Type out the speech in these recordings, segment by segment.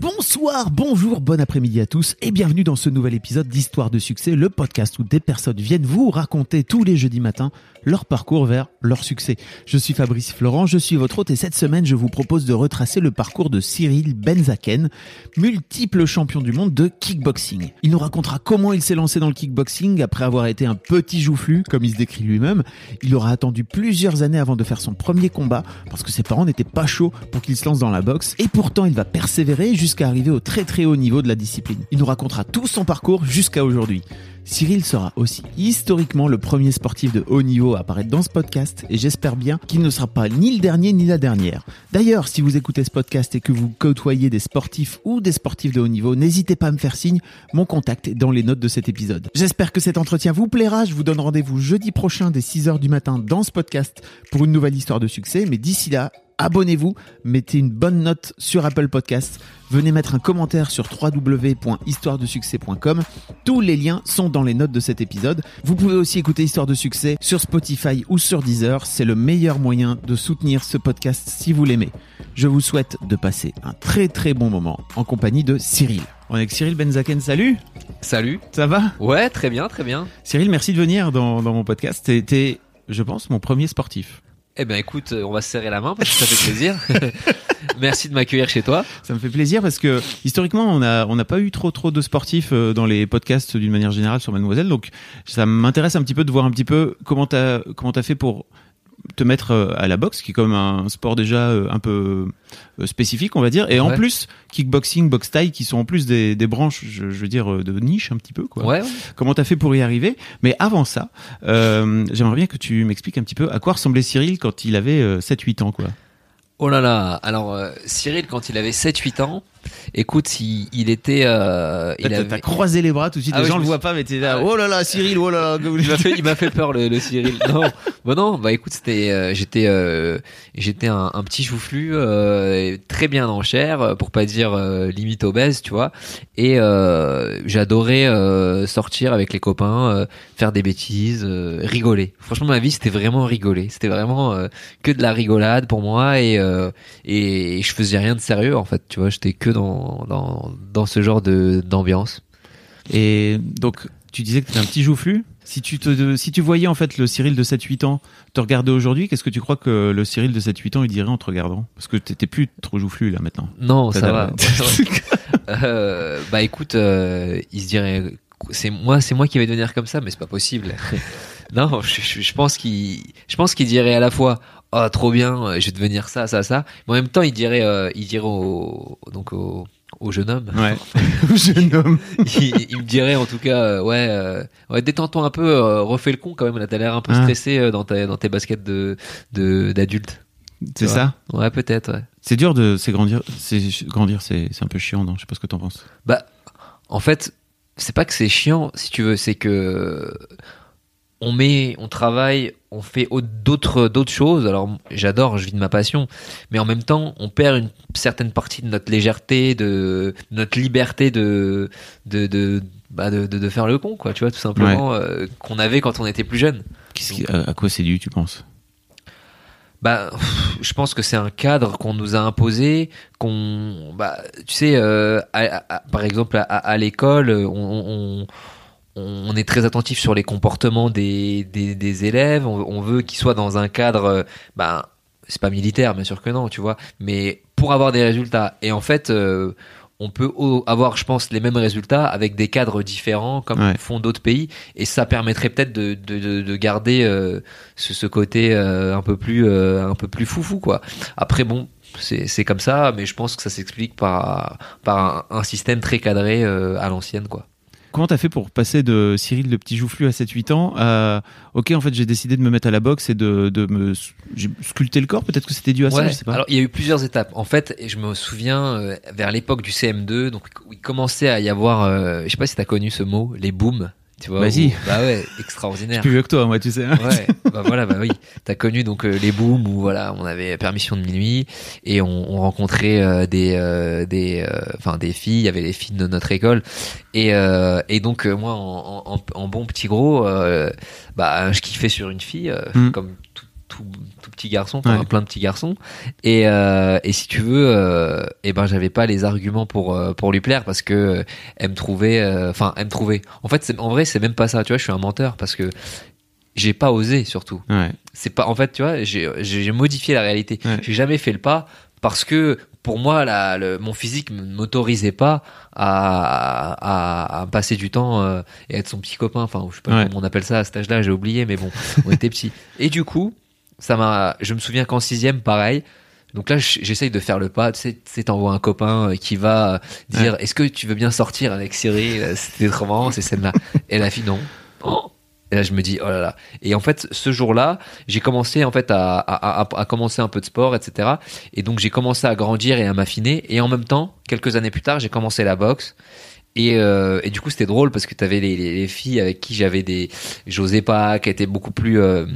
Bonsoir, bonjour, bon après-midi à tous et bienvenue dans ce nouvel épisode d'Histoire de succès, le podcast où des personnes viennent vous raconter tous les jeudis matins leur parcours vers leur succès. Je suis Fabrice Florent, je suis votre hôte et cette semaine je vous propose de retracer le parcours de Cyril Benzaken, multiple champion du monde de kickboxing. Il nous racontera comment il s'est lancé dans le kickboxing après avoir été un petit joufflu, comme il se décrit lui-même. Il aura attendu plusieurs années avant de faire son premier combat parce que ses parents n'étaient pas chauds pour qu'il se lance dans la boxe et pourtant il va persévérer jusqu'à arriver au très très haut niveau de la discipline. Il nous racontera tout son parcours jusqu'à aujourd'hui. Cyril sera aussi historiquement le premier sportif de haut niveau à apparaître dans ce podcast et j'espère bien qu'il ne sera pas ni le dernier ni la dernière. D'ailleurs, si vous écoutez ce podcast et que vous côtoyez des sportifs ou des sportifs de haut niveau, n'hésitez pas à me faire signe, mon contact est dans les notes de cet épisode. J'espère que cet entretien vous plaira, je vous donne rendez-vous jeudi prochain dès 6h du matin dans ce podcast pour une nouvelle histoire de succès, mais d'ici là, abonnez-vous, mettez une bonne note sur Apple Podcasts, venez mettre un commentaire sur www.histoiredesuccès.com. Tous les liens sont dans les notes de cet épisode. Vous pouvez aussi écouter Histoire de succès sur Spotify ou sur Deezer. C'est le meilleur moyen de soutenir ce podcast si vous l'aimez. Je vous souhaite de passer un très très bon moment en compagnie de Cyril. On est avec Cyril Benzaken, salut Salut. Ça va? Ouais, très bien, très bien. Cyril, merci de venir dans, dans mon podcast. T'es, je pense, mon premier sportif. Eh ben écoute, on va se serrer la main parce que ça fait plaisir. Merci de m'accueillir chez toi. Ça me fait plaisir parce que historiquement, on n'a on pas eu trop trop de sportifs euh, dans les podcasts d'une manière générale sur Mademoiselle. Donc ça m'intéresse un petit peu de voir un petit peu comment t'as comment t'as fait pour te mettre euh, à la boxe, qui est comme un sport déjà euh, un peu spécifique, on va dire, et en plus kickboxing, boxe taille, qui sont en plus des, des branches, je, veux dire, de niche un petit peu. Quoi. Ouais. Comment t'as fait pour y arriver? Mais avant ça, euh, j'aimerais bien que tu m'expliques un petit peu à quoi ressemblait Cyril quand il avait 7-8 ans, quoi. Oh là là, alors Cyril quand il avait 7-8 ans, Écoute, il, il était. Euh, il avait... T'as croisé les bras tout de suite. Ah les gens le voient pas, mais t'es là. Ah oh là là, Cyril. Oh là là. il m'a fait, peur le, le Cyril. Non, bon non. Bah écoute, c'était, euh, j'étais, euh, j'étais un, un, petit joufflu, euh, très bien en chair, pour pas dire euh, limite obèse, tu vois. Et j'adorais sortir avec les copains, faire des bêtises, rigoler. Franchement, ma vie, c'était vraiment rigoler. C'était vraiment que de la rigolade pour moi, et et je faisais rien de sérieux en fait. Tu vois, j'étais que dans, dans, ce genre d'ambiance. Et donc, tu disais que tu étais un petit joufflu. Si tu, te, si tu voyais en fait le Cyril de 7-8 ans te regarder aujourd'hui, qu'est-ce que tu crois que le Cyril de 7-8 ans il dirait en te regardant? Parce que t'étais plus trop joufflu là maintenant. Non, ça va. euh, bah écoute, euh, il se dirait c'est moi, c'est moi qui vais devenir comme ça, mais c'est pas possible. non, je, je pense qu'il, je pense qu'il dirait à la fois oh trop bien, je vais devenir ça, ça, ça. Mais en même temps, il dirait, euh, il dirait au, donc au, au jeune homme. Ouais. au jeune homme. il, il, me dirait en tout cas, euh, ouais, euh, ouais détends-toi un peu, refais le con quand même. Là, t'as l'air un peu ah. stressé dans, ta, dans tes baskets de, d'adulte. C'est ça. Ouais, peut-être. Ouais. C'est dur de, c'est grandir, c'est grandir, c'est, c'est un peu chiant, non? Je sais pas ce que t'en penses. Bah, en fait, c'est pas que c'est chiant, si tu veux, c'est que on met, on travaille, on fait d'autres d'autres choses. Alors j'adore, je vis de ma passion, mais en même temps, on perd une certaine partie de notre légèreté, de, notre liberté de de de, bah de, de, faire le con, quoi. Tu vois, tout simplement euh, qu'on avait quand on était plus jeune. à, quoi c'est dû, tu penses? Bah, je pense que c'est un cadre qu'on nous a imposé, qu'on, bah, tu sais, euh, par exemple à, l'école, on, on on est très attentif sur les comportements des, des, élèves. On, veut qu'ils soient dans un cadre, euh, ben, c'est pas militaire, bien sûr que non, tu vois, mais pour avoir des résultats. Et en fait, euh, on peut avoir, je pense, les mêmes résultats avec des cadres différents, comme font d'autres pays, et ça permettrait peut-être de, de, garder euh, ce, côté un peu plus, un peu plus foufou, quoi. Après, bon, c'est comme ça, mais je pense que ça s'explique par, par un, un, système très cadré à l'ancienne, quoi. Comment t'as fait pour passer de Cyril le petit joufflu à 7-8 ans à ok en fait j'ai décidé de me mettre à la boxe et de, de me j'ai sculpter le corps peut-être que c'était dû à ça je sais pas. Alors il y a eu plusieurs étapes. En fait, et je me souviens euh, vers l'époque du CM2, donc où il commençait à y avoir, euh, je sais pas si t'as connu ce mot, les booms. Tu vois Vas-y. Bah ouais, je suis extraordinaire. plus vieux que toi moi tu sais. hein. Ouais, bah voilà, bah oui. T'as connu donc euh, les booms où voilà, on avait permission de minuit et on, on rencontrait euh, des euh, des euh, enfin des filles, il y avait les filles de notre école et euh, et donc euh, moi en, en, en bon petit gros, euh, bah je kiffais sur une fille euh, Mm. comme tout, tout tout petit garçon, enfin, Ouais. plein de petits garçons et euh, et si tu veux, euh, et ben j'avais pas les arguments pour euh, pour lui plaire parce que euh, elle me trouvait, enfin elle me trouvait. En fait, en vrai c'est même pas ça, tu vois, je suis un menteur parce que j'ai pas osé surtout Ouais. c'est pas en fait tu vois j'ai modifié la réalité Ouais. j'ai jamais fait le pas parce que pour moi la, le, mon physique ne m'autorisait pas à, à, à passer du temps euh, et être son petit copain enfin je sais pas Ouais. comment on appelle ça à cet âge-là j'ai oublié mais bon on était petits et du coup ça m'a je me souviens qu'en sixième pareil donc là j'essaye de faire le pas tu sais t'envoies un copain euh, qui va euh, dire est-ce que tu veux bien sortir avec Cyril? Euh, c'était trop marrant ces scènes là et la fille non Oh. Et là, je me dis, oh là là. Et en fait, ce jour-là, j'ai commencé en fait à, à, à, à commencer un peu de sport, etc. Et donc, j'ai commencé à grandir et à m'affiner. Et en même temps, quelques années plus tard, j'ai commencé la boxe. Et, euh, et du coup, c'était drôle parce que tu avais les, les, les filles avec qui j'avais des. J'osais pas, qui étaient beaucoup plus. euh,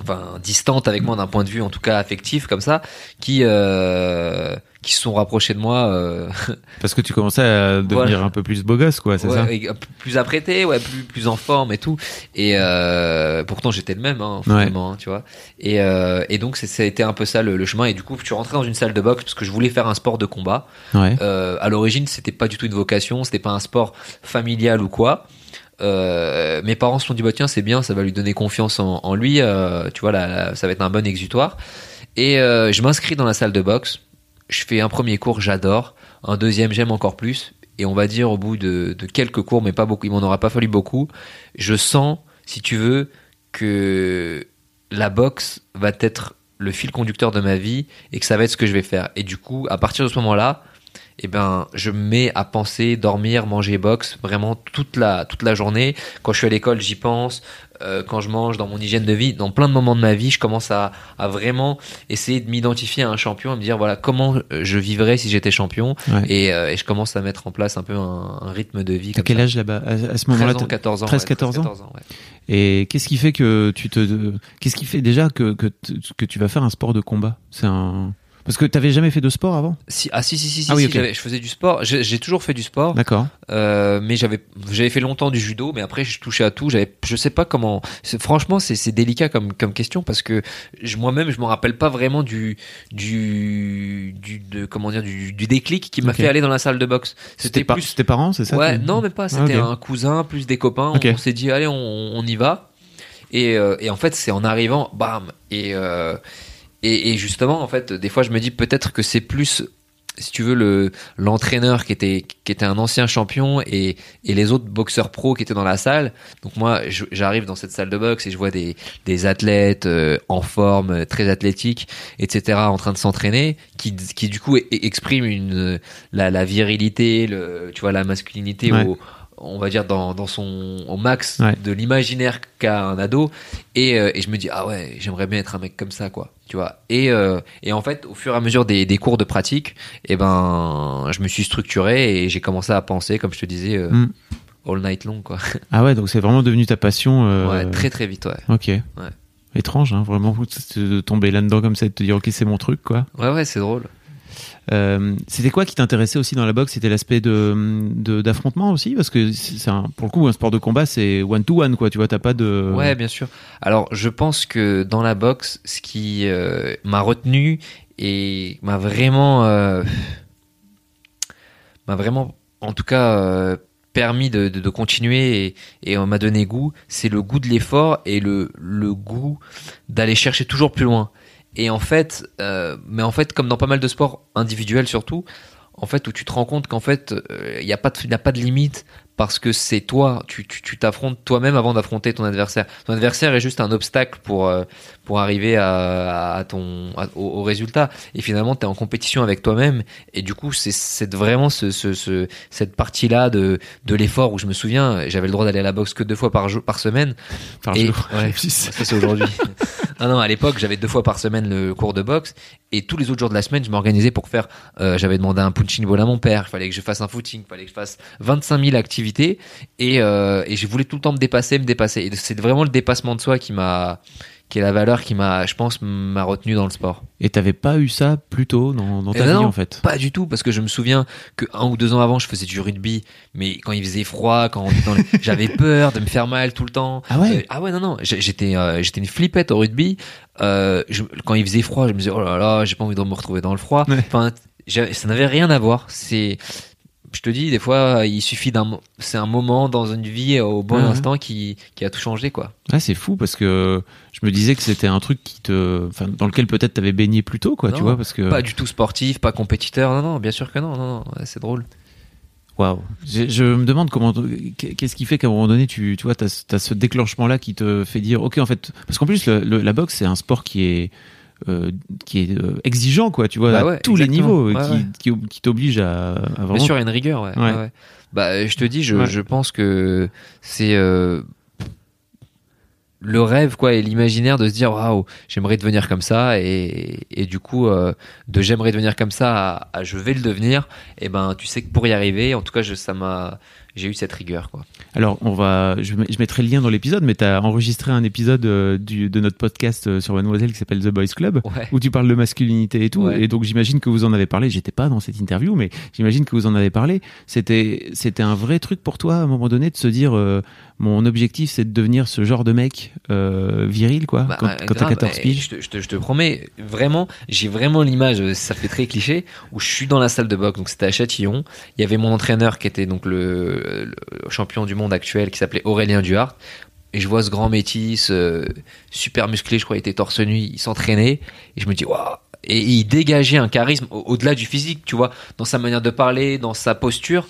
Enfin, distantes avec moi d'un point de vue en tout cas affectif comme ça, qui euh, qui se sont rapprochées de moi euh, Parce que tu commençais à devenir Voilà. un peu plus beau gosse quoi c'est Ouais, ça. peu plus apprêté, ouais, plus plus en forme et tout. Et euh, pourtant j'étais le même, hein, Ouais. finalement, hein, tu vois. Et euh, et donc ça a été un peu ça le, le chemin. Et du coup, suis rentré dans une salle de boxe parce que je voulais faire un sport de combat. Ouais. Euh, à l'origine, c'était pas du tout une vocation, c'était pas un sport familial ou quoi. Euh, mes parents se sont dit bah tiens c'est bien, ça va lui donner confiance en, lui. euh, tu vois là, ça va être un bon exutoire. Et euh, je m'inscris dans la salle de boxe. Je fais un premier cours, j'adore. Un deuxième, j'aime encore plus. Et on va dire au bout de, de quelques cours, mais pas beaucoup, il m'en aura pas fallu beaucoup. Je sens, si tu veux, que la boxe va être le fil conducteur de ma vie et que ça va être ce que je vais faire. Et du coup, à partir de ce moment-là, eh ben, je me mets à penser, dormir, manger boxe vraiment toute la, toute la journée. Quand je suis à l'école, j'y pense. Euh, quand je mange, dans mon hygiène de vie, dans plein de moments de ma vie, je commence à, à vraiment essayer de m'identifier à un champion, à me dire voilà comment euh, je vivrais si j'étais champion. Ouais. Et, euh, et je commence à mettre en place un peu un, un rythme de vie. T'as quel ça. âge là-bas? À, à ce 13 moment-là ans, t'as- 14 ans. 13, ouais, 14 ans? 14 ans, ouais. Et qu'est-ce qui fait que tu te qu'est-ce qui fait déjà que que, que tu vas faire un sport de combat? C'est un parce que t'avais jamais fait de sport avant? Si, ah si si si, si, Ah oui, si, je faisais du sport. J'ai toujours fait du sport. D'accord. Euh, mais j'avais j'avais fait longtemps du judo mais après je touchais à tout. J'avais je sais pas comment franchement c'est délicat comme comme question parce que je- moi-même je me rappelle pas vraiment du du du de comment dire du, du déclic qui m'a fait aller dans la salle de boxe. C'était plus c'était parents, c'est ça ouais tu- non mais pas. Ah, c'était un cousin plus des copains. On, s'est dit allez on, on y va. Et euh, et en fait c'est en arrivant bam et euh, et, et justement, en fait, des fois, je me dis peut-être que c'est plus, si tu veux, le l'entraîneur qui était qui était un ancien champion et et les autres boxeurs pros qui étaient dans la salle. Donc moi, j'arrive dans cette salle de boxe et je vois des des athlètes euh, en forme, euh, très athlétiques, etc., en train de s'entraîner, qui qui du coup e- expriment une la la virilité, le tu vois la masculinité Ouais. au on va dire dans, dans son au max Ouais. de l'imaginaire qu'a un ado et, euh, et je me dis ah ouais j'aimerais bien être un mec comme ça quoi tu vois et euh, et en fait au fur et à mesure des, des cours de pratique et ben je me suis structuré et j'ai commencé à penser comme je te disais euh, Mm. all night long quoi Ah ouais, donc c'est vraiment devenu ta passion. ouais très très vite ouais Ok. Étrange, hein, vraiment, de tomber là-dedans comme ça et de te dire ok c'est mon truc quoi. ouais ouais c'est drôle Euh, c'était quoi qui t'intéressait aussi dans la boxe? C'était l'aspect de d'affrontement aussi? Parce que c'est pour le coup un sport de combat c'est one to one quoi. Tu vois t'as pas de Ouais, bien sûr. Alors, je pense que dans la boxe, ce qui euh, m'a retenu et m'a vraiment, euh, m'a vraiment, en tout cas, permis de, continuer et, et on m'a donné goût, c'est le goût de l'effort et le, le goût d'aller chercher toujours plus loin. Et en fait, euh, mais en fait, comme dans pas mal de sports individuels surtout, en fait, où tu te rends compte qu'en fait, il n'y a pas de, y a pas de limite parce que c'est toi, tu tu tu t'affrontes toi-même avant d'affronter ton adversaire. Ton adversaire est juste un obstacle pour euh, pour arriver à, à ton à- au, au résultat. Et finalement, tu es en compétition avec toi-même. Et du coup, c'est vraiment ce, ce, ce cette partie-là de de l'effort où je me souviens, j'avais le droit d'aller à la boxe que deux fois par jour par semaine. Par Et- jour. ouais. Ça c'est aujourd'hui. ah non, à l'époque, j'avais deux fois par semaine le cours de boxe et tous les autres jours de la semaine, je m'organisais pour faire. euh, j'avais demandé un punching ball à mon père. Il fallait que je fasse un footing, il fallait que je fasse 25 000 activités et euh, et je voulais tout le temps me dépasser, me dépasser. Et c'est vraiment le dépassement de soi qui m'a qui est la valeur qui m'a, je pense, m'a retenu dans le sport. Et t'avais pas eu ça plus tôt dans, dans ta ben vie non, en fait? Pas du tout, parce que je me souviens que un ou deux ans avant, je faisais du rugby, mais quand il faisait froid, quand les- j'avais peur de me faire mal tout le temps. Ah ouais? Euh, ah ouais, non, non, j'étais, euh, j'étais une flippette au rugby. Euh, je- quand il faisait froid, je me disais oh là là, j'ai pas envie de me retrouver dans le froid. Ouais. Enfin, ça n'avait rien à voir. C'est, je te dis, des fois, il suffit d'un, c'est un moment dans une vie au bon ouais. instant qui, qui a tout changé, quoi. Ouais, c'est fou parce que je me disais que c'était un truc qui te, enfin, dans lequel peut-être t'avais baigné plus tôt, quoi, Non, tu vois, parce que. Pas du tout sportif, pas compétiteur. Non, non, bien sûr que non, non, non. c'est drôle. Waouh. Je, je me demande comment, qu'est-ce qui fait qu'à un moment donné, tu, tu vois, t'as, as ce déclenchement-là qui te fait dire, ok, en fait, parce qu'en plus, le- le- la boxe, c'est un sport qui est, euh, qui est euh, exigeant, quoi, tu vois, Bah à tous les niveaux, Ouais, qui, ouais. qui, qui t'oblige à, à vraiment. Bien sûr, il y a une rigueur. Bah, je te dis, je, je pense que c'est euh, le rêve, quoi, et l'imaginaire de se dire, waouh, j'aimerais devenir comme ça, et, et du coup, euh, de j'aimerais devenir comme ça à, à je vais le devenir, et ben, tu sais que pour y arriver, en tout cas, je, ça m'a, j'ai eu cette rigueur, quoi. Alors, on va, je, mettrai le lien dans l'épisode, mais t'as enregistré un épisode euh, du, de notre podcast euh, sur Mademoiselle qui s'appelle The Boys Club. Ouais. où tu parles de masculinité et tout. Ouais. Et donc j'imagine que vous en avez parlé. J'étais pas dans cette interview, mais j'imagine que vous en avez parlé. C'était c'était un vrai truc pour toi à un moment donné de se dire euh, mon objectif c'est de devenir ce genre de mec euh, viril quoi. Bah, quand euh, quand t'as grave, 14 et piges. Je te, je, promets, vraiment, j'ai vraiment l'image, euh, ça fait très cliché, où je suis dans la salle de boxe, donc c'était à Châtillon. Il y avait mon entraîneur qui était donc le, le champion du monde actuel, qui s'appelait Aurélien Duhart. Et je vois ce grand métis, euh, super musclé, je crois, il était torse nu, il s'entraînait. Et je me dis, waouh! Et il dégageait un charisme au- au-delà du physique, tu vois, dans sa manière de parler, dans sa posture,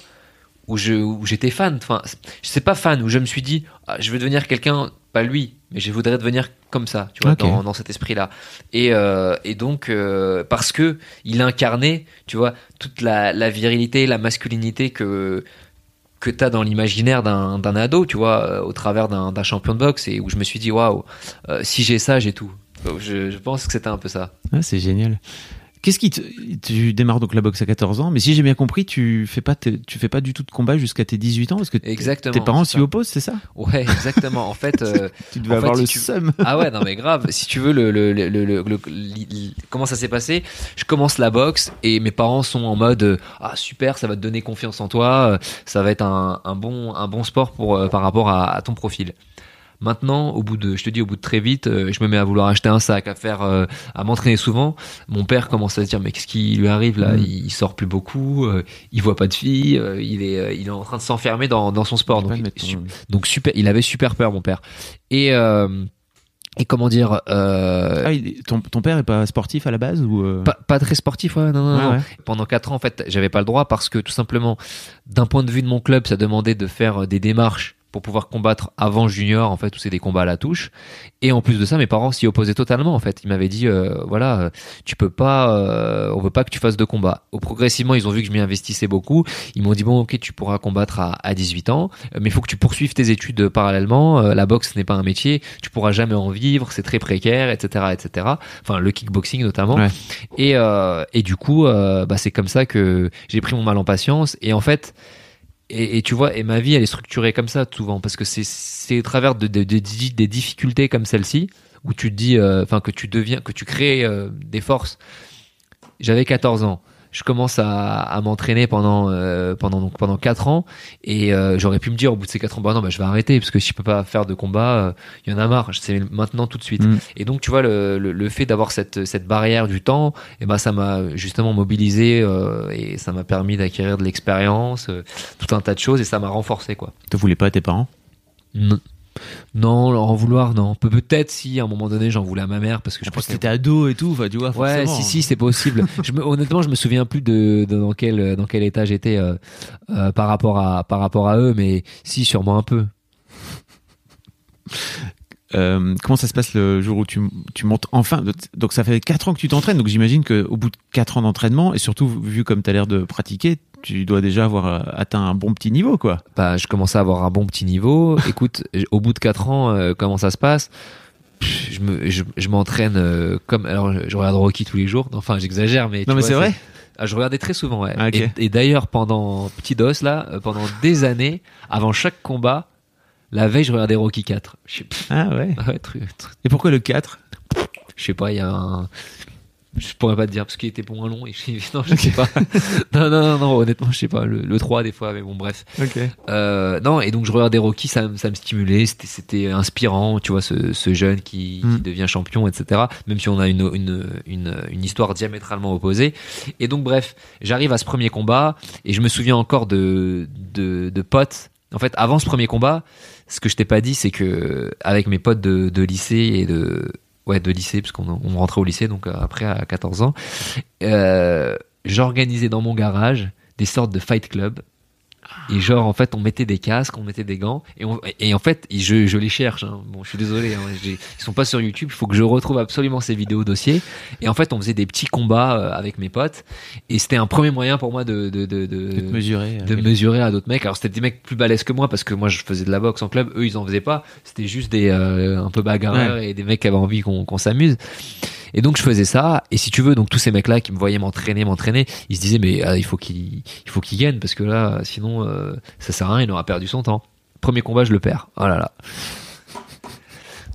où je où j'étais fan. Enfin, je sais pas fan, où je me suis dit, ah, je veux devenir quelqu'un, pas lui, mais je voudrais devenir comme ça, tu vois, dans, dans cet esprit-là. Et, euh, et donc, euh, parce que il incarnait, tu vois, toute la, la virilité, la masculinité que que t'as dans l'imaginaire d'un ado, tu vois, euh, au travers d'un champion de boxe, et où je me suis dit, waouh, si j'ai ça, j'ai tout. Je pense que c'était un peu ça. Ah, c'est génial. Qu'est-ce qui te... tu démarres donc la boxe à 14 ans, mais si j'ai bien compris, tu fais pas tu fais pas du tout de combat jusqu'à tes 18 ans parce que Exactement, tes parents s'y opposent, c'est ça? Ouais, exactement. En fait, euh, Tu devais En fait, avoir si le tu- seum. Ah ouais, non mais grave. Si tu veux, le, le, le, le- comment ça s'est passé? Je commence la boxe et mes parents sont en mode euh, ah super, ça va te donner confiance en toi, euh, ça va être un, un bon un bon sport pour euh, par rapport à, à ton profil. Maintenant, au bout de, je te dis, au bout de très vite, euh, je me mets à vouloir acheter un sac, à faire, euh, à m'entraîner souvent. Mon père commence à se dire, mais qu'est-ce qui lui arrive là? Mm. il, il sort plus beaucoup, euh, il voit pas de filles, euh, il est, il est en train de s'enfermer dans, dans son sport. Donc, donc super, il avait super peur, mon père. Et euh, et comment dire, euh, Ah, il- ton, ton père est pas sportif à la base ou euh? Pas, pas très sportif, ouais, non, non, non. ouais. Pendant quatre ans, en fait, j'avais pas le droit parce que tout simplement, d'un point de vue de mon club, ça demandait de faire des démarches pour pouvoir combattre avant junior, en fait, où c'est des combats à la touche. Et en plus de ça, mes parents s'y opposaient totalement, en fait. Ils m'avaient dit, euh, voilà, euh, tu peux pas, euh, on veut pas que tu fasses de combat. Au progressivement, ils ont vu que je m'y investissais beaucoup. Ils m'ont dit, bon, ok, tu pourras combattre à, à 18 ans, euh, mais il faut que tu poursuives tes études parallèlement. Euh, la boxe, n'est pas un métier. Tu pourras jamais en vivre. C'est très précaire, etc., etc. Enfin, le kickboxing notamment. Ouais. Et, et du coup, bah, c'est comme ça que j'ai pris mon mal en patience. Et en fait, et, et tu vois, et ma vie, elle est structurée comme ça souvent, parce que c'est au travers de, de- de- de- des difficultés comme celle-ci où tu dis, euh, enfin que tu deviens, que tu crées euh, des forces. J'avais 14 ans. Je commence à, à m'entraîner pendant euh, pendant donc pendant quatre ans. Et euh, j'aurais pu me dire au bout de ces quatre ans bah non bah je vais arrêter parce que si je peux pas faire de combat il y en a marre. C'est maintenant tout de suite. Mm. et donc tu vois le, le, le fait d'avoir cette cette barrière du temps et ben ça m'a justement mobilisé euh, et ça m'a permis d'acquérir de l'expérience euh, tout un tas de choses et ça m'a renforcé quoi. Te voulais pas tes parents? Non. Non, en vouloir, non. Pe- Peut-être si à un moment donné j'en voulais à ma mère parce que je pense pense que t'étais ado et tout, enfin, tu vois. Ouais, forcément. si, si, c'est possible. je me, honnêtement, je me souviens plus de, de dans quel dans quel état j'étais euh, euh, par rapport à par rapport à eux, mais si, sûrement un peu. Euh, comment ça se passe le jour où tu, tu montes enfin? Donc ça fait 4 ans que tu t'entraînes, donc j'imagine qu'au bout de 4 ans d'entraînement, et surtout vu comme tu as l'air de pratiquer, tu dois déjà avoir euh, atteint un bon petit niveau, quoi. Bah, je commençais à avoir un bon petit niveau. Écoute, au bout de 4 ans, euh, comment ça se passe? Je me je, je m'entraîne euh, comme alors je, regarde Rocky tous les jours. Enfin, j'exagère, mais Non mais vois, c'est vrai Ah, je regardais très souvent, ouais. Ah, ok. Et, et d'ailleurs, pendant petit dos là, euh, pendant des années, avant chaque combat, la veille, je regardais Rocky 4. Je sais, pff, Ah ouais. ouais, truc, truc- Et pourquoi le 4 je sais pas, il y a un. Je pourrais pas te dire parce qu'il était moins long et je... non, je sais pas. non, non, non, non, honnêtement, je sais pas. Le, le 3 des fois, mais bon, bref. Ok. Euh, non, et donc je regardais Rocky, ça, me- ça me stimulait, c'était, c'était inspirant, tu vois, ce, ce jeune qui, qui Mm. devient champion, etc. Même si on a une, une, une, une histoire diamétralement opposée. Et donc, bref, j'arrive à ce premier combat et je me souviens encore de, de, de potes. En fait, avant ce premier combat, ce que je t'ai pas dit, c'est que avec mes potes de, de lycée et de ouais de lycée, parce qu'on on rentrait au lycée, donc euh, après à 14 ans, euh, j'organisais dans mon garage des sortes de fight club. Et genre, en fait, on mettait des casques, on mettait des gants, et, on, et en fait, je, je les cherche. hein. Bon, je suis désolé, hein, ils sont pas sur YouTube. Il faut que je retrouve absolument ces vidéos dossiers. Et en fait, on faisait des petits combats euh, avec mes potes, et c'était un premier moyen pour moi de de de, de, mesurer. de mesurer à d'autres mecs. Alors c'était des mecs plus balèzes que moi parce que moi je faisais de la boxe en club, eux ils en faisaient pas. C'était juste des euh, un peu bagarreurs et des mecs qui avaient envie qu'on qu'on s'amuse. Et donc je faisais ça. Et si tu veux, donc tous ces mecs là qui me voyaient m'entraîner, m'entraîner, ils se disaient mais ah, il faut qu'il il faut qu'il gagne parce que là sinon euh, ça sert à rien, il aura perdu son temps. Premier combat je le perds. Oh là là.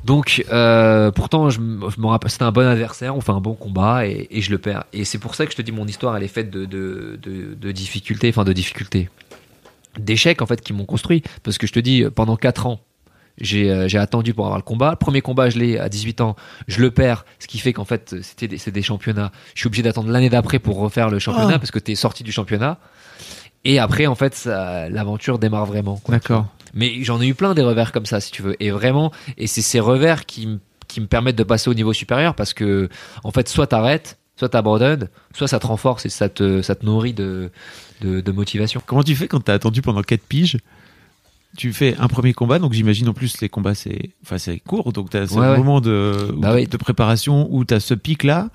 Donc, euh, pourtant, je, me- rappelle, c'était un bon adversaire, on fait un bon combat et, et je le perds. Et c'est pour ça que je te dis, mon histoire, elle est faite de, de, de, de difficultés, enfin de difficultés, d'échecs en fait qui m'ont construit. Parce que je te dis, pendant 4 ans, j'ai euh, j'ai attendu pour avoir le combat. Le premier combat, je l'ai à 18 ans, je le perds, ce qui fait qu'en fait, c'était des, c'est des championnats. Je suis obligé d'attendre l'année d'après pour refaire le championnat Ah. parce que tu es sorti du championnat. Et après, en fait, l'aventure démarre vraiment. D'accord. Mais j'en ai eu plein des revers comme ça, si tu veux. Et vraiment, et c'est ces revers qui, me- qui me permettent de passer au niveau supérieur parce que, en fait, soit t'arrêtes, soit t'abandonnes, soit ça te renforce et ça te, ça te nourrit de, de, de motivation. Comment tu fais quand t'as attendu pendant 4 piges tu fais un premier combat, donc j'imagine en plus les combats c'est enfin court, donc Ouais, ouais. moment de, Bah de, préparation où t'as ce pic là,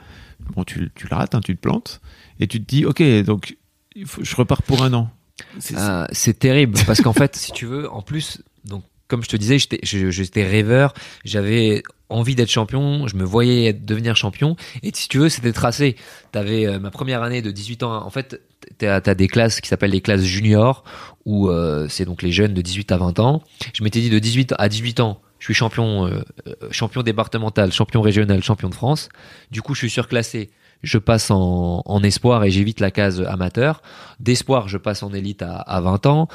bon tu, tu le rates, hein, tu te plantes, et tu te dis ok donc je repars pour un an. C'est- Euh, c'est terrible parce qu'en fait, si tu veux, en plus, donc comme je te disais, j'étais rêveur, j'avais envie d'être champion, je me voyais devenir champion, et si tu veux, c'était tracé. T'avais euh, ma première année de 18 ans, en fait, t'as as des classes qui s'appellent les classes juniors, où euh, c'est donc les jeunes de 18 à 20 ans. Je m'étais dit de 18 à 18 ans, je suis champion, euh, euh, champion départemental, champion régional, champion de France. Du coup, je suis surclassé. Je passe en, espoir et j'évite la case amateur. D'espoir, je passe en élite à, à 20 ans.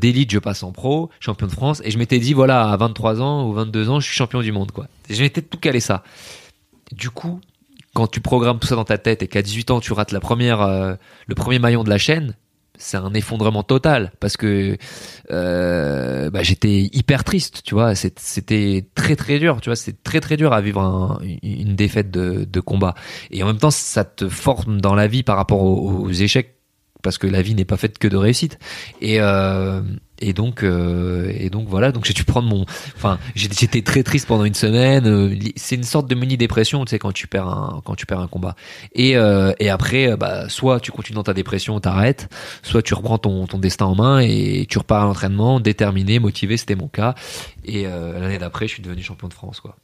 D'élite, je passe en pro, champion de France. Et je m'étais dit, voilà, à 23 ans ou 22 ans, je suis champion du monde, quoi. Je m'étais tout calé ça. Du coup, quand tu programmes tout ça dans ta tête et qu'à 18 ans, tu rates la première, euh, le premier maillon de la chaîne, c'est un effondrement total parce que euh, bah, j'étais hyper triste, tu vois. C'était très très dur, tu vois. C'est très très dur à vivre un- une défaite de, de combat. Et en même temps, ça te forme dans la vie par rapport aux, aux échecs parce que la vie n'est pas faite que de réussite. Et euh, et donc euh, et donc voilà. Donc j'ai dû prendre mon. Enfin, j'étais très triste pendant une semaine. Euh, C'est une sorte de mini dépression, tu sais, quand tu perds un quand tu perds un combat. Et euh, et après, bah soit tu continues dans ta dépression, t'arrêtes, soit tu reprends ton ton destin en main et tu repars à l'entraînement, déterminé, motivé. C'était mon cas. Et l'année d'après, je suis devenu champion de France, quoi.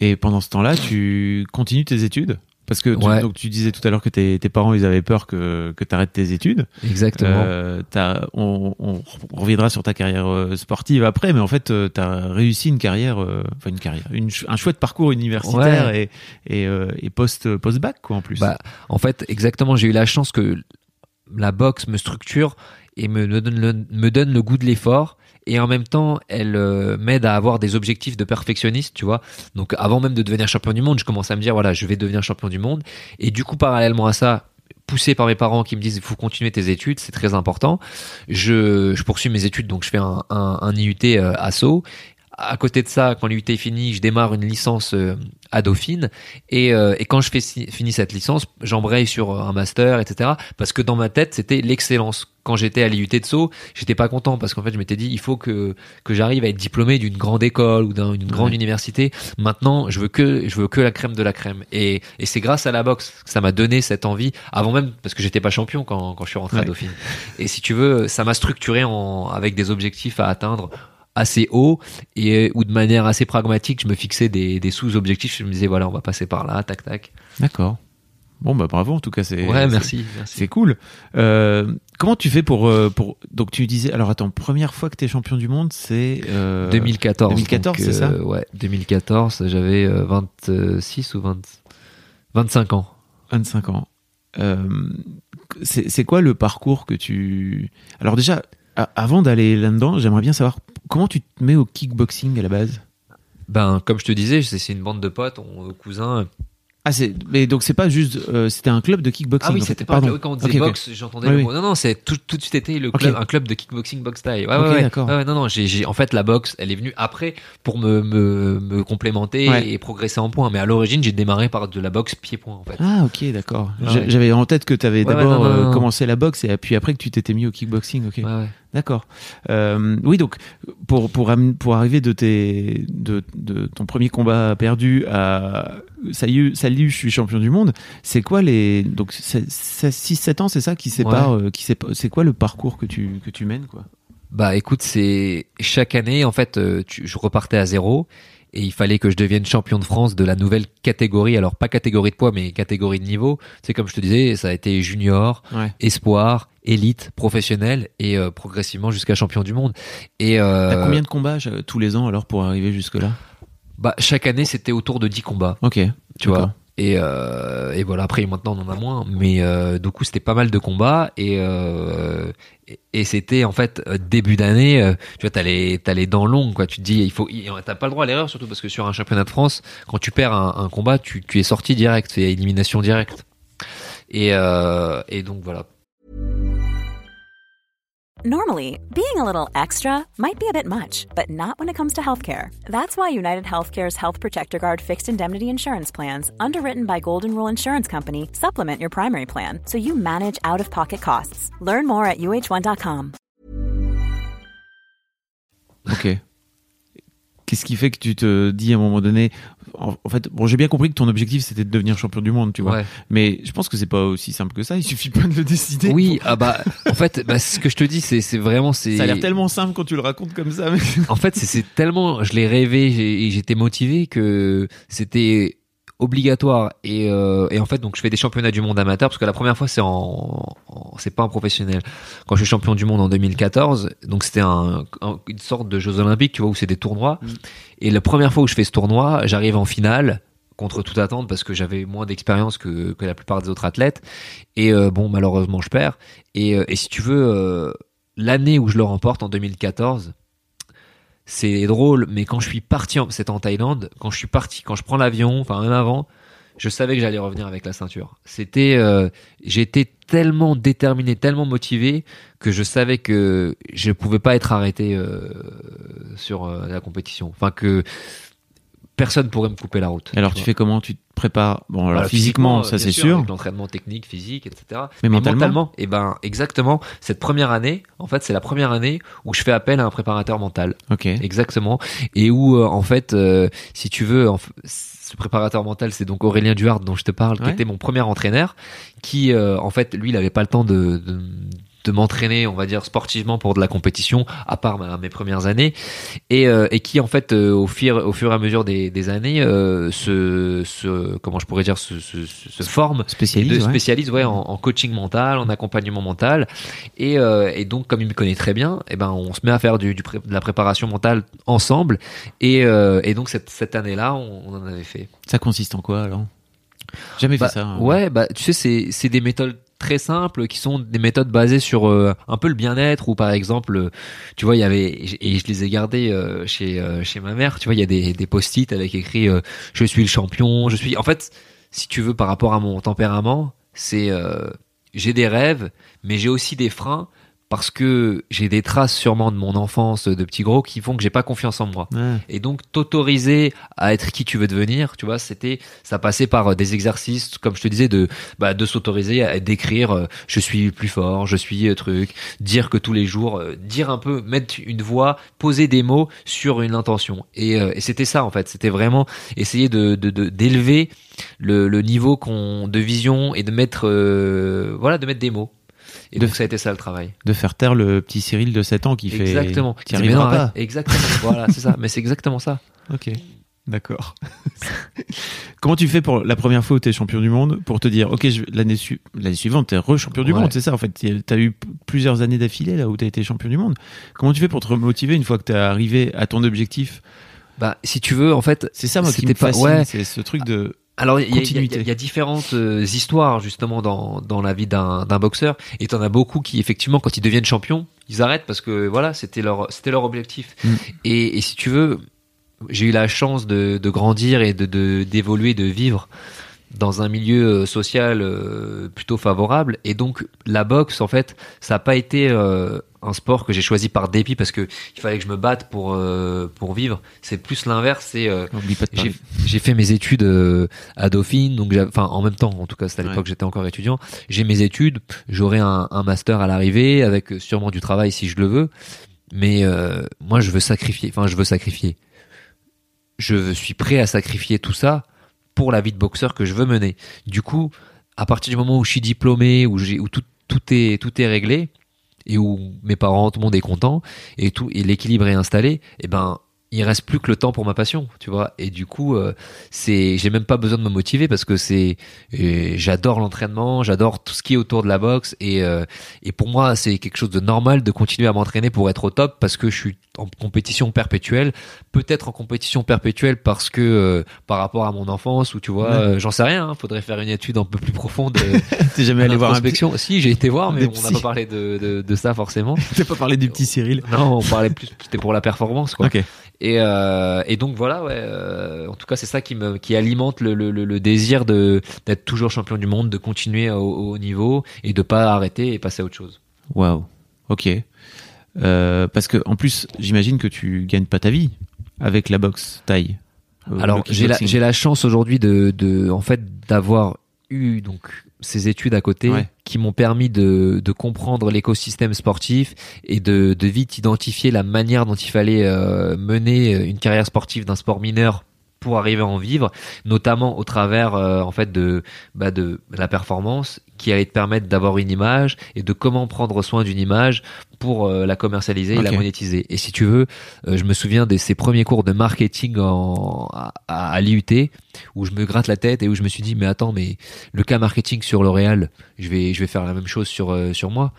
Et pendant ce temps-là, tu continues tes études? Parce que tu, Ouais. donc tu disais tout à l'heure que tes, tes parents ils avaient peur que que t'arrêtes tes études. Exactement. Euh, on, on reviendra sur ta carrière euh, sportive après, mais en fait, tu as réussi une carrière, euh, enfin une carrière, une un chouette parcours universitaire et, et, euh, et post post bac quoi en plus. Bah, en fait, exactement, j'ai eu la chance que la boxe me structure et me, me donne, le, me donne le goût de l'effort. Et en même temps, elle euh, m'aide à avoir des objectifs de perfectionniste, tu vois. Donc, avant même de devenir champion du monde, je commence à me dire, voilà, je vais devenir champion du monde. Et du coup, parallèlement à ça, poussé par mes parents qui me disent, il faut continuer tes études, c'est très important. Je, poursuis mes études, donc je fais un, IUT euh, à Sceaux. à côté de ça, quand l'UT est fini, je démarre une licence euh, à Dauphine. Et, et quand je fais fini cette licence, j'embraye sur un master, etc. Parce que dans ma tête, c'était l'excellence. Quand j'étais à l'IUT de Sceaux, j'étais pas content parce qu'en fait, je m'étais dit, il faut que que j'arrive à être diplômé d'une grande école ou d'une grande université. Maintenant, je veux que je veux que la crème de la crème. Et, et c'est grâce à la boxe que ça m'a donné cette envie. Avant même, parce que j'étais pas champion quand quand je suis rentré à Dauphine. Et si tu veux, ça m'a structuré en avec des objectifs à atteindre assez haut et ou de manière assez pragmatique, je me fixais des, des sous-objectifs. Je me disais voilà, on va passer par là, tac tac. D'accord. Bon bah bravo en tout cas c'est ouais merci, c'est cool. Euh, comment tu fais pour euh, pour donc tu disais alors attends première fois que tu es champion du monde c'est euh, 2014 2014 c'est ça euh, ouais 2014 j'avais 26 ou 20 25 ans. 25 ans. C'est quoi le parcours que tu alors déjà avant d'aller là-dedans j'aimerais bien savoir comment tu te mets au kickboxing à la base? Ben comme je te disais c'est une bande de potes on, cousins ah, c'est, mais donc c'est pas juste, euh, c'était un club de kickboxing. Ah oui, c'était pas quand on disait boxe, j'entendais le mot. Non, non, c'est tout, tout de suite été le club, un club de kickboxing boxe taille. Ouais, ouais, d'accord. Ouais, non, non, j'ai, j'ai, en fait, la boxe, elle est venue après pour me, me, me complémenter et progresser en points. Mais à l'origine, j'ai démarré par de la boxe pied-point, en fait. Ah, ok, d'accord. J'avais en tête que tu avais d'abord euh, commencé la boxe et puis après que tu t'étais mis au kickboxing, ok. D'accord. Euh, oui, donc pour pour pour arriver de tes de, de ton premier combat perdu à salut salut je suis champion du monde, c'est quoi les donc 6 7 ans c'est ça qui sépare euh, qui c'est quoi le parcours que tu que tu mènes quoi? Bah écoute, c'est chaque année en fait euh, je repartais à zéro et il fallait que je devienne champion de France de la nouvelle catégorie. Alors pas catégorie de poids, mais catégorie de niveau. C'est comme je te disais, ça a été junior, espoir, élite, professionnel et euh, progressivement jusqu'à champion du monde. Et euh, T'as combien de combats tous les ans alors pour arriver jusque là Bah chaque année c'était autour de 10 combats. Ok. Tu vois. Et, euh, et, voilà, après maintenant on en a moins, mais euh, du coup c'était pas mal de combats et, euh, et, c'était en fait euh, début d'année, euh, tu vois, t'as les, t'as les dents longues, quoi. Tu te dis, il faut, t'as pas le droit à l'erreur, surtout parce que sur un championnat de France, quand tu perds un, un combat, tu, tu es sorti direct, c'est élimination directe. Et, euh, et donc voilà. Normally, being a little extra might be a bit much, but not when it comes to healthcare. That's why United Healthcare's Health Protector Guard fixed indemnity insurance plans, underwritten by Golden Rule Insurance Company, supplement your primary plan so you manage out of pocket costs. Learn more at uh1.com. Ok. Qu'est-ce qui fait que tu te dis à un moment donné, en, fait, bon, j'ai bien compris que ton objectif c'était de devenir champion du monde, tu vois. Mais je pense que c'est pas aussi simple que ça. Il suffit pas de le décider. Oui, ah bah, en fait, bah, ce que je te dis, c'est, c'est vraiment, c'est. Ça a l'air tellement simple quand tu le racontes comme ça. Mais... en fait, c'est, c'est tellement, je l'ai rêvé et j'étais motivé que c'était obligatoire et, euh, et en fait donc je fais des championnats du monde amateur parce que la première fois c'est en, c'est pas un professionnel. Quand je suis champion du monde en 2014 donc c'était un, une sorte de Jeux Olympiques tu vois où c'est des tournois. Mm. et la première fois où je fais ce tournoi j'arrive en finale contre toute attente parce que j'avais moins d'expérience que, que la plupart des autres athlètes. Et euh, bon malheureusement je perds. Et, euh, et si tu veux euh, l'année où je le remporte en 2014 c'est drôle, mais quand je suis parti, c'était en Thaïlande, quand je suis parti, quand je prends l'avion, enfin même avant, je savais que j'allais revenir avec la ceinture. C'était, euh, j'étais tellement déterminé, tellement motivé que je savais que je pouvais pas être arrêté euh, sur euh, la compétition. Enfin que personne pourrait me couper la route. Alors tu, fais comment? Tu te prépares? Bon, alors physiquement, ça c'est sûr. L'entraînement technique, physique, etc. Mais, mentalement, Eh ben, exactement. Cette première année, en fait, c'est la première année où je fais appel à un préparateur mental. Ok. Exactement. Et où, euh, en fait, euh, si tu veux, ce préparateur mental, c'est donc Aurélien Duhart dont je te parle, qui était mon premier entraîneur, qui, euh, en fait, lui, il avait pas le temps de, de de m'entraîner, on va dire sportivement pour de la compétition, à part mes premières années, et, euh, et qui en fait euh, au fur au fur et à mesure des, des années euh, se, se, comment je pourrais dire se, se, se forme, spécialise, spécialise ouais, en, coaching mental, en accompagnement mental, et, et donc comme il me connaît très bien, et eh ben on se met à faire du, du de la préparation mentale ensemble, et, et donc cette, cette année-là on, on en avait fait. Ça consiste en quoi alors? Jamais fait bah, ça. Hein. Ouais, bah tu sais, c'est c'est des méthodes très simples qui sont des méthodes basées sur euh, un peu le bien-être ou par exemple euh, tu vois il y avait et je les ai gardés euh, chez chez ma mère tu vois il y a des des post-it avec écrit je suis le champion je suis en fait si tu veux par rapport à mon tempérament c'est j'ai des rêves mais j'ai aussi des freins parce que j'ai des traces sûrement de mon enfance de petit gros qui font que j'ai pas confiance en moi. Ouais. Et donc t'autoriser à être qui tu veux devenir, tu vois, c'était ça passait par euh, des exercices comme je te disais de bah, de s'autoriser à décrire euh, je suis plus fort, je suis euh, truc, dire que tous les jours euh, dire un peu mettre une voix, poser des mots sur une intention. Et, euh, et c'était ça en fait, c'était vraiment essayer de de- de- d'élever le, le niveau qu'on de vision et de mettre euh, voilà, de mettre des mots. Et De- donc ça a été ça le travail. De faire taire le petit Cyril de 7 ans qui fait. Exactement. Qui arrivera pas. Exactement. voilà, c'est ça. Mais c'est exactement ça. Ok. D'accord. Comment tu fais pour la première fois où tu es champion du monde pour te dire, ok, l'année su- l'année suivante, tu es re-champion du Ouais. monde, c'est ça en fait. Tu as eu plusieurs années d'affilée là où tu as été champion du monde. Comment tu fais pour te remotiver une fois que tu es arrivé à ton objectif? Bah, si tu veux, en fait, C'est ça moi qui me pas- fascine, ouais. c'est ce truc de. Alors, il y, a- y y différentes euh, histoires justement dans, dans la vie d'un boxeur, et t'en as beaucoup qui effectivement, quand ils deviennent champions, ils arrêtent parce que voilà, c'était leur c'était leur objectif. Mm. Et, et si tu veux, j'ai eu la chance de, de grandir et de de- d'évoluer, de, vivre dans un milieu euh, social euh, plutôt favorable, et donc la boxe, en fait, ça n'a pas été euh, un sport que j'ai choisi par dépit parce que il fallait que je me batte pour euh, pour vivre. C'est plus l'inverse, c'est euh, j'ai fait mes études euh, à Dauphine, donc enfin en même temps, en tout cas c'était à l'époque Ouais. j'étais encore étudiant. J'ai mes études, j'aurai un, un master à l'arrivée avec sûrement du travail si je le veux, mais euh, moi je veux sacrifier, enfin je veux sacrifier. Je suis prêt à sacrifier tout ça pour la vie de boxeur que je veux mener. Du coup, à partir du moment où je suis diplômé, où j'ai où tout tout est tout est réglé et où mes parents, tout le monde est content et tout et l'équilibre est installé, et ben il reste plus que le temps pour ma passion, tu vois. Et du coup, euh, c'est, j'ai même pas besoin de me motiver parce que c'est, euh, j'adore l'entraînement, j'adore tout ce qui est autour de la boxe et euh, et pour moi c'est quelque chose de normal de continuer à m'entraîner pour être au top parce que je suis en compétition perpétuelle, peut-être en compétition perpétuelle parce que euh, par rapport à mon enfance ou tu vois, euh, j'en sais rien. hein, faudrait faire une étude un peu plus profonde. euh, T'es jamais allé voir d'introspection. Si j'ai été voir, mais on n'a pas parlé de, de, de ça forcément. T'as pas parlé du petit Cyril. Non, on parlait plus, c'était pour la performance quoi. Et, euh, et donc voilà, ouais. en tout cas, c'est ça qui me qui alimente le, le, le- le désir de d'être toujours champion du monde, de continuer au, au haut niveau et de pas arrêter et passer à autre chose. Waouh. Ok. Euh, parce que en plus, j'imagine que tu gagnes pas ta vie avec la boxe taille. Euh, Alors j'ai la kickboxing. j'ai la chance aujourd'hui de de en fait d'avoir eu donc ces études à côté Ouais. qui m'ont permis de de comprendre l'écosystème sportif et de de vite identifier la manière dont il fallait euh, mener une carrière sportive d'un sport mineur pour arriver à en vivre, notamment au travers euh, en fait de bah, de la performance qui allait te permettre d'avoir une image et de comment prendre soin d'une image pour euh, la commercialiser et la monétiser. Et si tu veux, euh, je me souviens de ces premiers cours de marketing en, à, à, l'IUT où je me gratte la tête et où je me suis dit mais attends mais le cas marketing sur L'Oréal, je vais je vais faire la même chose sur euh, sur moi.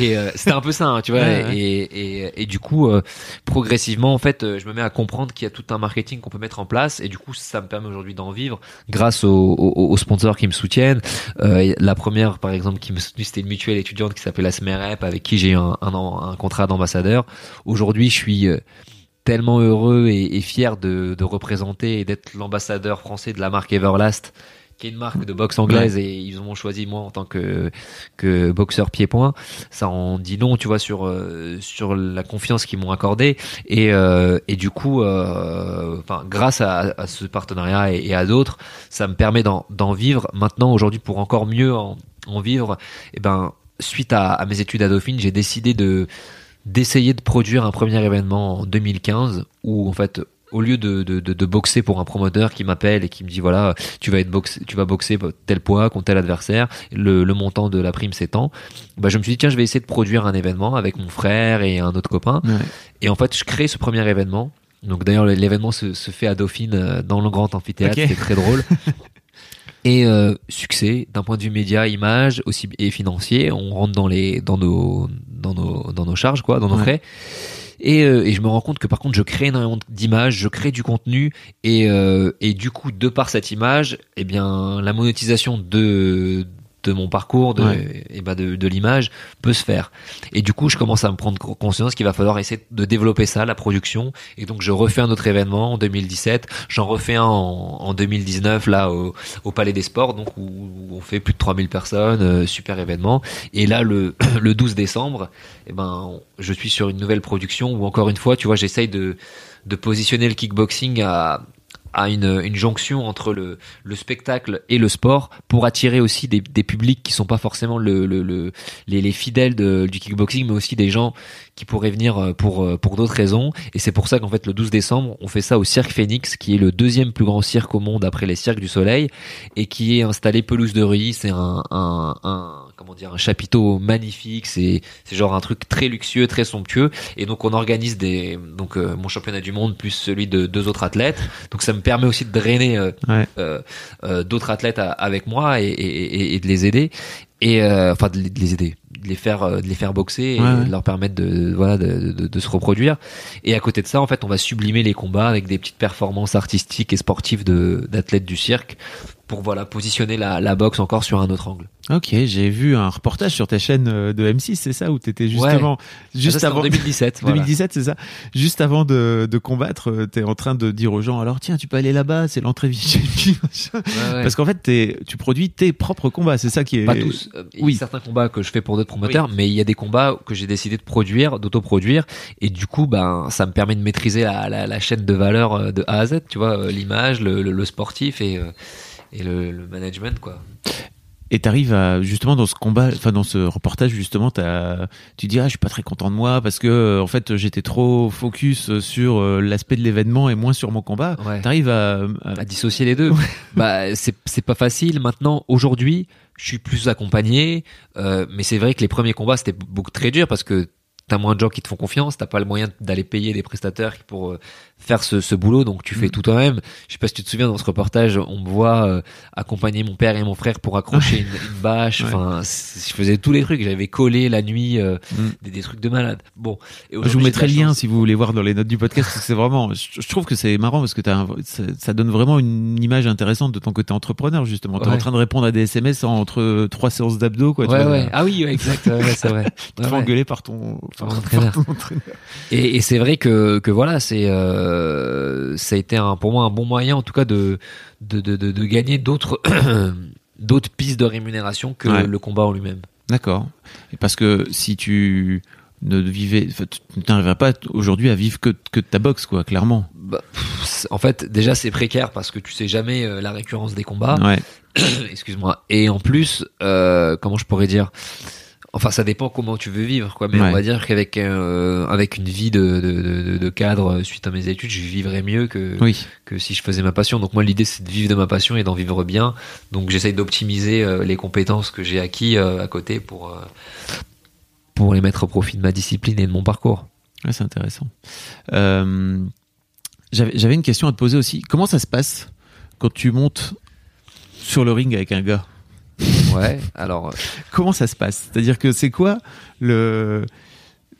Et euh, c'était un peu ça, hein, tu vois. Ouais, ouais. Et, et et du coup euh, progressivement en fait, je me mets à comprendre qu'il y a tout un marketing qu'on peut mettre en place et du coup ça me permet aujourd'hui d'en vivre grâce aux, aux, aux sponsors qui me soutiennent. Euh, la première par exemple qui me soutenait c'était une mutuelle étudiante qui s'appelle la SMEREP avec qui j'ai un, un, un contrat d'ambassadeur. Aujourd'hui je suis euh, tellement heureux et, et fier de, de représenter et d'être l'ambassadeur français de la marque Everlast qui est une marque de boxe anglaise et ils m'ont choisi moi en tant que que boxeur pied-point. Ça en dit long tu vois sur euh, sur la confiance qu'ils m'ont accordée. Et euh, et du coup euh, enfin grâce à, à ce partenariat et, et à d'autres ça me permet d'en vivre. Maintenant aujourd'hui pour encore mieux en, en vivre et ben suite à, à mes études à Dauphine j'ai décidé de d'essayer de produire un premier événement en 2015 où en fait au lieu de, de, de, de boxer pour un promoteur qui m'appelle et qui me dit voilà tu vas être boxé, tu vas boxer tel poids contre tel adversaire le, le montant de la prime c'est tant bah je me suis dit tiens je vais essayer de produire un événement avec mon frère et un autre copain Ouais. et en fait je crée ce premier événement donc d'ailleurs l'événement se, se fait à Dauphine euh, dans le grand amphithéâtre Ok. c'est très drôle et euh, succès d'un point de vue média, image aussi et financier. On rentre dans les dans nos dans nos dans nos charges quoi, dans nos Ouais. frais. Et, euh, et je me rends compte que par contre je crée énormément d'images, je crée du contenu et euh, et du coup de par cette image, eh bien la monétisation de de mon parcours, de, et ben de, de l'image peut se faire. Et du coup, je commence à me prendre conscience qu'il va falloir essayer de développer ça, la production. Et donc, je refais un autre événement en 2017. J'en refais un en, en 2019 là au, au, Palais des Sports, donc où, on fait plus de 3000 personnes, euh, super événement. Et là, le, le 12 décembre, et ben, je suis sur une nouvelle production où encore une fois, tu vois, j'essaye de de positionner le kickboxing à à une, une jonction entre le, le, spectacle et le sport pour attirer aussi des, des publics qui sont pas forcément le, le, le les, les, fidèles de, du kickboxing, mais aussi des gens qui pourraient venir euh, pour euh, pour d'autres raisons. Et c'est pour ça qu'en fait le 12 décembre, on fait ça au Cirque Phoenix, qui est le deuxième plus grand cirque au monde après les cirques du Soleil, et qui est installé pelouse de riz. C'est un, un, un comment dire un chapiteau magnifique. C'est c'est genre un truc très luxueux, très somptueux. Et donc on organise des donc euh, mon championnat du monde plus celui de deux autres athlètes. Donc ça me permet aussi de drainer euh, euh, euh, d'autres athlètes avec moi et, et, et, de les aider et enfin de, les aider de les faire de les faire boxer et de leur permettre de voilà de, de, de, se reproduire. Et à côté de ça en fait on va sublimer les combats avec des petites performances artistiques et sportives de d'athlètes du cirque pour voilà positionner la, la boxe encore sur un autre angle. Ok, j'ai vu un reportage sur ta chaîne euh, de M6, c'est ça où t'étais justement juste ça, avant 2017. 2017, c'est ça. Juste avant de, de combattre, euh, t'es en train de dire aux gens alors tiens, tu peux aller là-bas, c'est l'entrée VIP. Parce qu'en fait, es, tu produis tes propres combats, c'est ça qui est. Pas tous. Euh, il oui. certains combats que je fais pour d'autres promoteurs, mais il y a des combats que j'ai décidé de produire, d'autoproduire, et du coup, ben, ça me permet de maîtriser la, la, la chaîne de valeur de A à Z, tu vois, l'image, le, le, le, sportif et et le, le management quoi. Et t'arrives à justement dans ce combat, enfin dans ce reportage justement, as, tu dis ah je suis pas très content de moi parce que euh, en fait j'étais trop focus sur euh, l'aspect de l'événement et moins sur mon combat. Ouais. T'arrives à, à... à, dissocier les deux. bah c'est c'est pas facile. Maintenant aujourd'hui je suis plus accompagné, euh, mais c'est vrai que les premiers combats c'était beaucoup très dur parce que t'as moins de gens qui te font confiance, t'as pas le moyen d'aller payer des prestataires pour faire ce, ce, boulot, donc tu fais mm. tout toi-même. Je sais pas si tu te souviens dans ce reportage, on me voit euh, accompagner mon père et mon frère pour accrocher une, une, bâche. Enfin, je faisais tous les trucs. J'avais collé la nuit euh, mm. des, des, trucs de malade. Bon, je vous mettrai le lien si vous voulez voir dans les notes du podcast. c'est vraiment, je, trouve que c'est marrant parce que as ça, ça, donne vraiment une image intéressante de ton côté entrepreneur justement. T'es es en train de répondre à des SMS entre trois séances d'abdos, quoi. Ouais, ouais. Ah oui, exact. c'est vrai. tu te engueuler par ton et, et c'est vrai que, que voilà, c'est euh, ça a été un, pour moi un bon moyen, en tout cas, de de, de, de, gagner d'autres d'autres pistes de rémunération que le combat en lui-même. D'accord. Parce que si tu ne vivais, tu n'arriverais pas aujourd'hui à vivre que, que de ta boxe, quoi, clairement. Bah, en fait, déjà, c'est précaire parce que tu sais jamais euh, la récurrence des combats. Ouais. Excuse-moi. Et en plus, euh, comment je pourrais dire? Enfin, ça dépend comment tu veux vivre, quoi. Mais on va dire qu'avec euh, avec une vie de, de, de, cadre euh, suite à mes études, je vivrais mieux que que si je faisais ma passion. Donc moi, l'idée c'est de vivre de ma passion et d'en vivre bien. Donc j'essaye d'optimiser euh, les compétences que j'ai acquis à côté pour pour les mettre au profit de ma discipline et de mon parcours. Ouais, c'est intéressant. J'avais une question à te poser aussi. Comment ça se passe quand tu montes sur le ring avec un gars? Ouais, alors. Euh, Comment ça se passe? C'est-à-dire que c'est quoi le.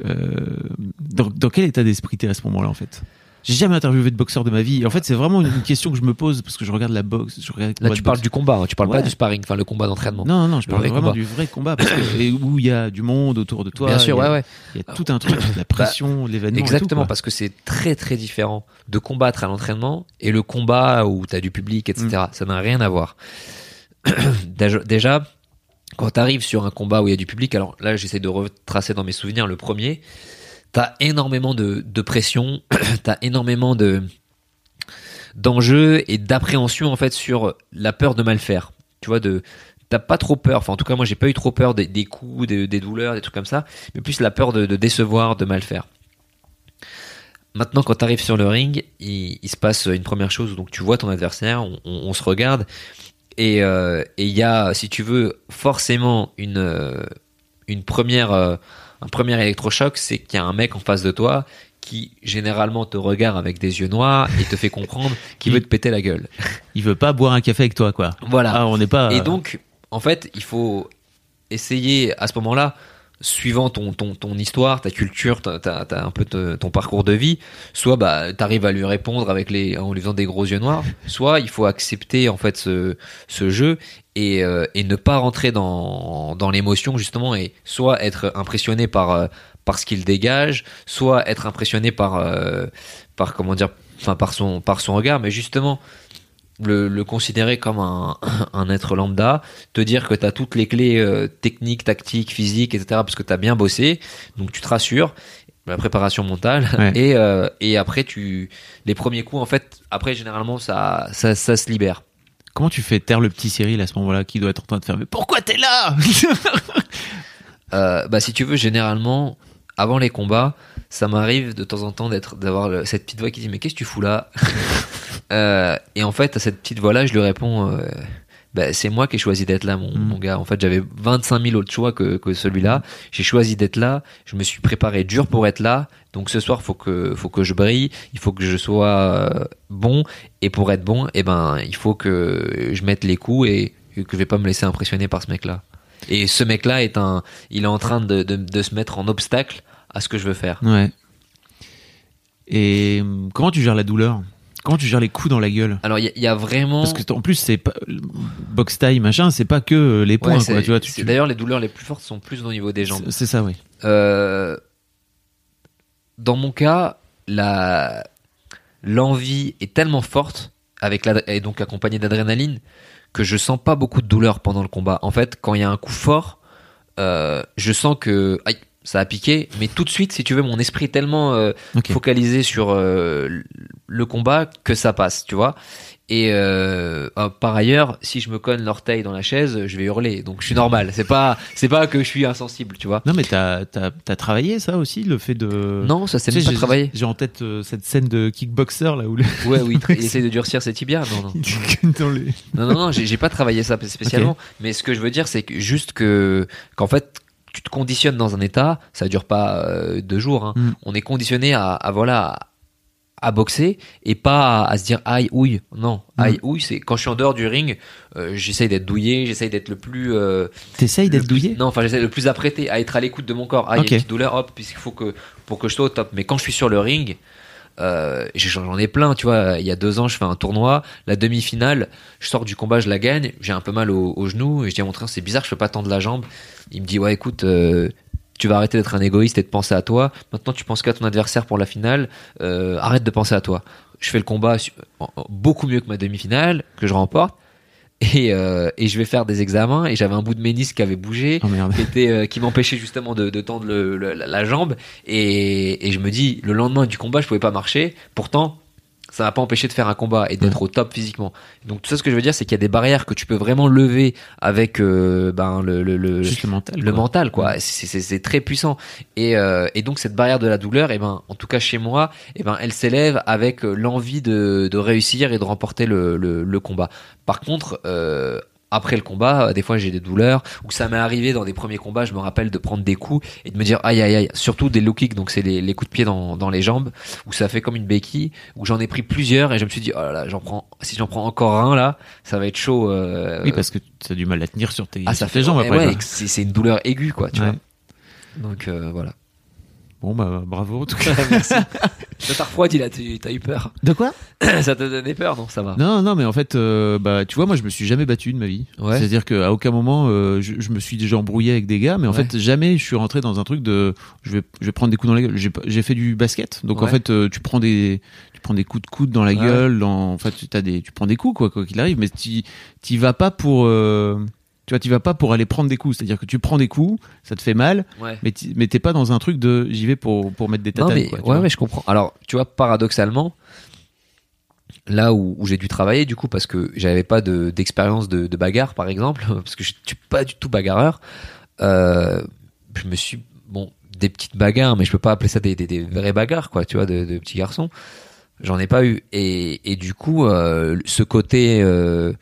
Euh, dans, dans, quel état d'esprit t'es à ce moment-là, en fait? J'ai jamais interviewé de boxeur de ma vie. En fait, c'est vraiment une question que je me pose parce que je regarde la boxe. Je regarde Là, tu parles du combat, hein. tu parles pas du sparring, enfin le combat d'entraînement. Non, non, je parle vraiment du vrai combat parce que, où il y a du monde autour de toi. Bien sûr, ouais, ouais. Il y a tout un truc, la pression, bah, l'événement. Exactement, parce que c'est très très différent de combattre à l'entraînement et le combat où tu as du public, etc. Mm. Ça n'a rien à voir. déjà, quand tu arrives sur un combat où il y a du public, alors là j'essaie de retracer dans mes souvenirs le premier, t'as énormément de, de pression, t'as énormément de d'enjeux et d'appréhension en fait sur la peur de mal faire. Tu vois, de t'as pas trop peur. Enfin, en tout cas, moi j'ai pas eu trop peur des, coups, des, douleurs, des trucs comme ça, mais plus la peur de, décevoir, de mal faire. Maintenant, quand tu arrives sur le ring, il, se passe une première chose. Donc, tu vois ton adversaire, on se regarde, et euh, il y a, si tu veux, forcément une, euh, une première, euh, un premier électrochoc, c'est qu'il y a un mec en face de toi qui généralement te regarde avec des yeux noirs et te fait comprendre qu'il veut te péter la gueule. Il veut pas boire un café avec toi, quoi. Voilà. Ah, on n'est pas. Et donc, en fait, il faut essayer à ce moment-là suivant ton, ton, ton histoire, ta culture, ta, ta, ta- un peu te- ton parcours de vie, soit bah t'arrives à lui répondre avec les en lui faisant des gros yeux noirs, soit il faut accepter en fait ce, ce jeu et, euh, et ne pas rentrer dans, dans l'émotion justement et soit être impressionné par euh, par ce qu'il dégage, soit être impressionné par euh, par comment dire, enfin par son par son regard, mais justement le, le considérer comme un, un être lambda, te dire que tu as toutes les clés euh, techniques, tactiques, physiques, etc. parce que tu as bien bossé, donc tu te rassures, la préparation mentale, Ouais. et, euh, et après tu les premiers coups en fait, après généralement ça ça, ça se libère. Comment tu fais taire le petit Cyril à ce moment-là qui doit être en train de faire Mais pourquoi t'es là? Euh, bah si tu veux généralement avant les combats, ça m'arrive de temps en temps d'être d'avoir cette petite voix qui dit mais qu'est-ce que tu fous là? Euh, Et en fait à cette petite voix là, je lui réponds euh, bah, c'est moi qui ai choisi d'être là, mon, Mm. mon gars. En fait, j'avais 25 000 autres choix que, que celui-là. J'ai choisi d'être là. Je me suis préparé dur pour être là. Donc ce soir, faut que, faut que je brille. Il faut que je sois euh, bon. Et pour être bon, eh ben, il faut que je mette les coups et que je vais pas me laisser impressionner par ce mec-là. Et ce mec-là est un, il est en train de, de, de se mettre en obstacle à ce que je veux faire. Ouais. Et hum, comment tu gères la douleur? Comment tu gères les coups dans la gueule Alors il y, a- il y a vraiment. Parce que en plus c'est pas box taille machin, c'est pas que euh, les points Ouais, quoi, c'est- tu vois. tu- D'ailleurs, les douleurs les plus fortes sont plus au niveau des jambes. c'est- C'est ça, oui. Euh, dans mon cas, la l'envie est tellement forte avec la, et donc accompagnée d'adrénaline que je sens pas beaucoup de douleur pendant le combat. En fait, quand il y a un coup fort, euh, je sens que aïe, ça a piqué, mais tout de suite, si tu veux, mon esprit est tellement euh, focalisé sur euh, le combat que ça passe, tu vois. Et euh, euh, par ailleurs, si je me cogne l'orteil dans la chaise, je vais hurler. Donc je suis normal. C'est pas, c'est pas que je suis insensible, tu vois. Non mais t'as as, travaillé ça aussi, le fait de. Non, ça c'est Tu sais, pas j'ai- travaillé. J'ai en tête euh, cette scène de kickboxer là où le... Ouais, oui, il essaie de durcir ses tibias. Non, non, dans les. non, non, non, j'ai j'ai pas travaillé ça spécialement. Mais ce que je veux dire, c'est que juste que qu'en fait, tu te conditionnes dans un état. Ça dure pas euh, deux jours. hein. Mm. On est conditionné à, à voilà. À, à boxer et pas à, à se dire aïe ouille non Mm. aïe ouille c'est quand je suis en dehors du ring euh, j'essaye d'être douillé j'essaye d'être le plus euh, T'essayes d'être douillé? Non, enfin, j'essaie le plus apprêté à être à l'écoute de mon corps. Ah, il y a une petite douleur, hop, puisqu'il faut que pour que je sois au top. Mais quand je suis sur le ring, euh, j'en ai plein, tu vois. Il y a deux ans, je fais un tournoi, la demi-finale, je sors du combat, je la gagne, j'ai un peu mal au, au genou, et je dis à mon train, c'est bizarre, je peux pas tendre la jambe. Il me dit, ouais, écoute, euh, tu vas arrêter d'être un égoïste et de penser à toi. Maintenant, tu penses qu'à ton adversaire pour la finale. Euh, arrête de penser à toi. Je fais le combat beaucoup mieux que ma demi-finale, que je remporte. Et, euh, et je vais faire des examens et j'avais un bout de ménisque qui avait bougé Oh qui était euh, qui m'empêchait justement de, de tendre le- le- la, la jambe. Et, et je me dis le lendemain du combat je pouvais pas marcher. Pourtant ça m'a pas empêché de faire un combat et d'être au top physiquement. Donc tout ça ce que je veux dire c'est qu'il y a des barrières que tu peux vraiment lever avec euh, ben le, le, le- Juste le mental. le quoi. mental quoi. C'est c'est- c'est très puissant. Et, euh, et donc cette barrière de la douleur et ben en tout cas chez moi et ben elle s'élève avec euh, l'envie de, de réussir et de remporter le, le, le combat. Par contre euh, après le combat, euh, des fois j'ai des douleurs, ou ça m'est arrivé dans des premiers combats, je me rappelle de prendre des coups et de me dire aïe aïe aïe, surtout des low kicks, donc c'est les, les coups de pied dans, dans les jambes, où ça fait comme une béquille, où j'en ai pris plusieurs et je me suis dit oh là là, j'en prends, si j'en prends encore un là, ça va être chaud. euh, Oui, parce que t'as du mal à tenir sur tes, ah, sur ça tes fait jambes ouais, après. ouais, c'est c'est une douleur aiguë quoi, tu Ouais. vois. Donc euh, voilà. Bon bah bravo en tout cas. Merci. Ça t'a refroidi là, tu- t'as eu peur. De quoi? Ça t'a donné peur, non? Ça va. Non, non, mais en fait, euh, bah, tu vois, moi, je me suis jamais battu de ma vie. Ouais. C'est-à-dire qu'à aucun moment, euh, je, je me suis déjà embrouillé avec des gars, mais en Ouais. fait, jamais je suis rentré dans un truc de, je vais, je vais prendre des coups dans la gueule. J'ai, fait du basket, donc en fait, euh, tu prends des, tu prends des coups de coude dans la Ouais. gueule, dans, en fait, as des, tu prends des coups quoi, quoi qu'il arrive, mais tu, t'y vas pas pour, euh, tu vois, t'y vas pas pour aller prendre des coups. C'est-à-dire que tu prends des coups, ça te fait mal, Ouais. mais mais t'es pas dans un truc de, j'y vais pour, pour mettre des Non, tatanes. mais quoi, tu ouais, ouais, je comprends. Alors, tu vois, paradoxalement, là où, où j'ai dû travailler, du coup, parce que j'avais pas de- d'expérience de, de bagarre, par exemple, parce que je suis pas du tout bagarreur, euh, je me suis, bon, des petites bagarres, mais je peux pas appeler ça des, des, des vraies bagarres, quoi, tu vois, de, de petits garçons. J'en ai pas eu. Et, et du coup, euh, ce côté euh,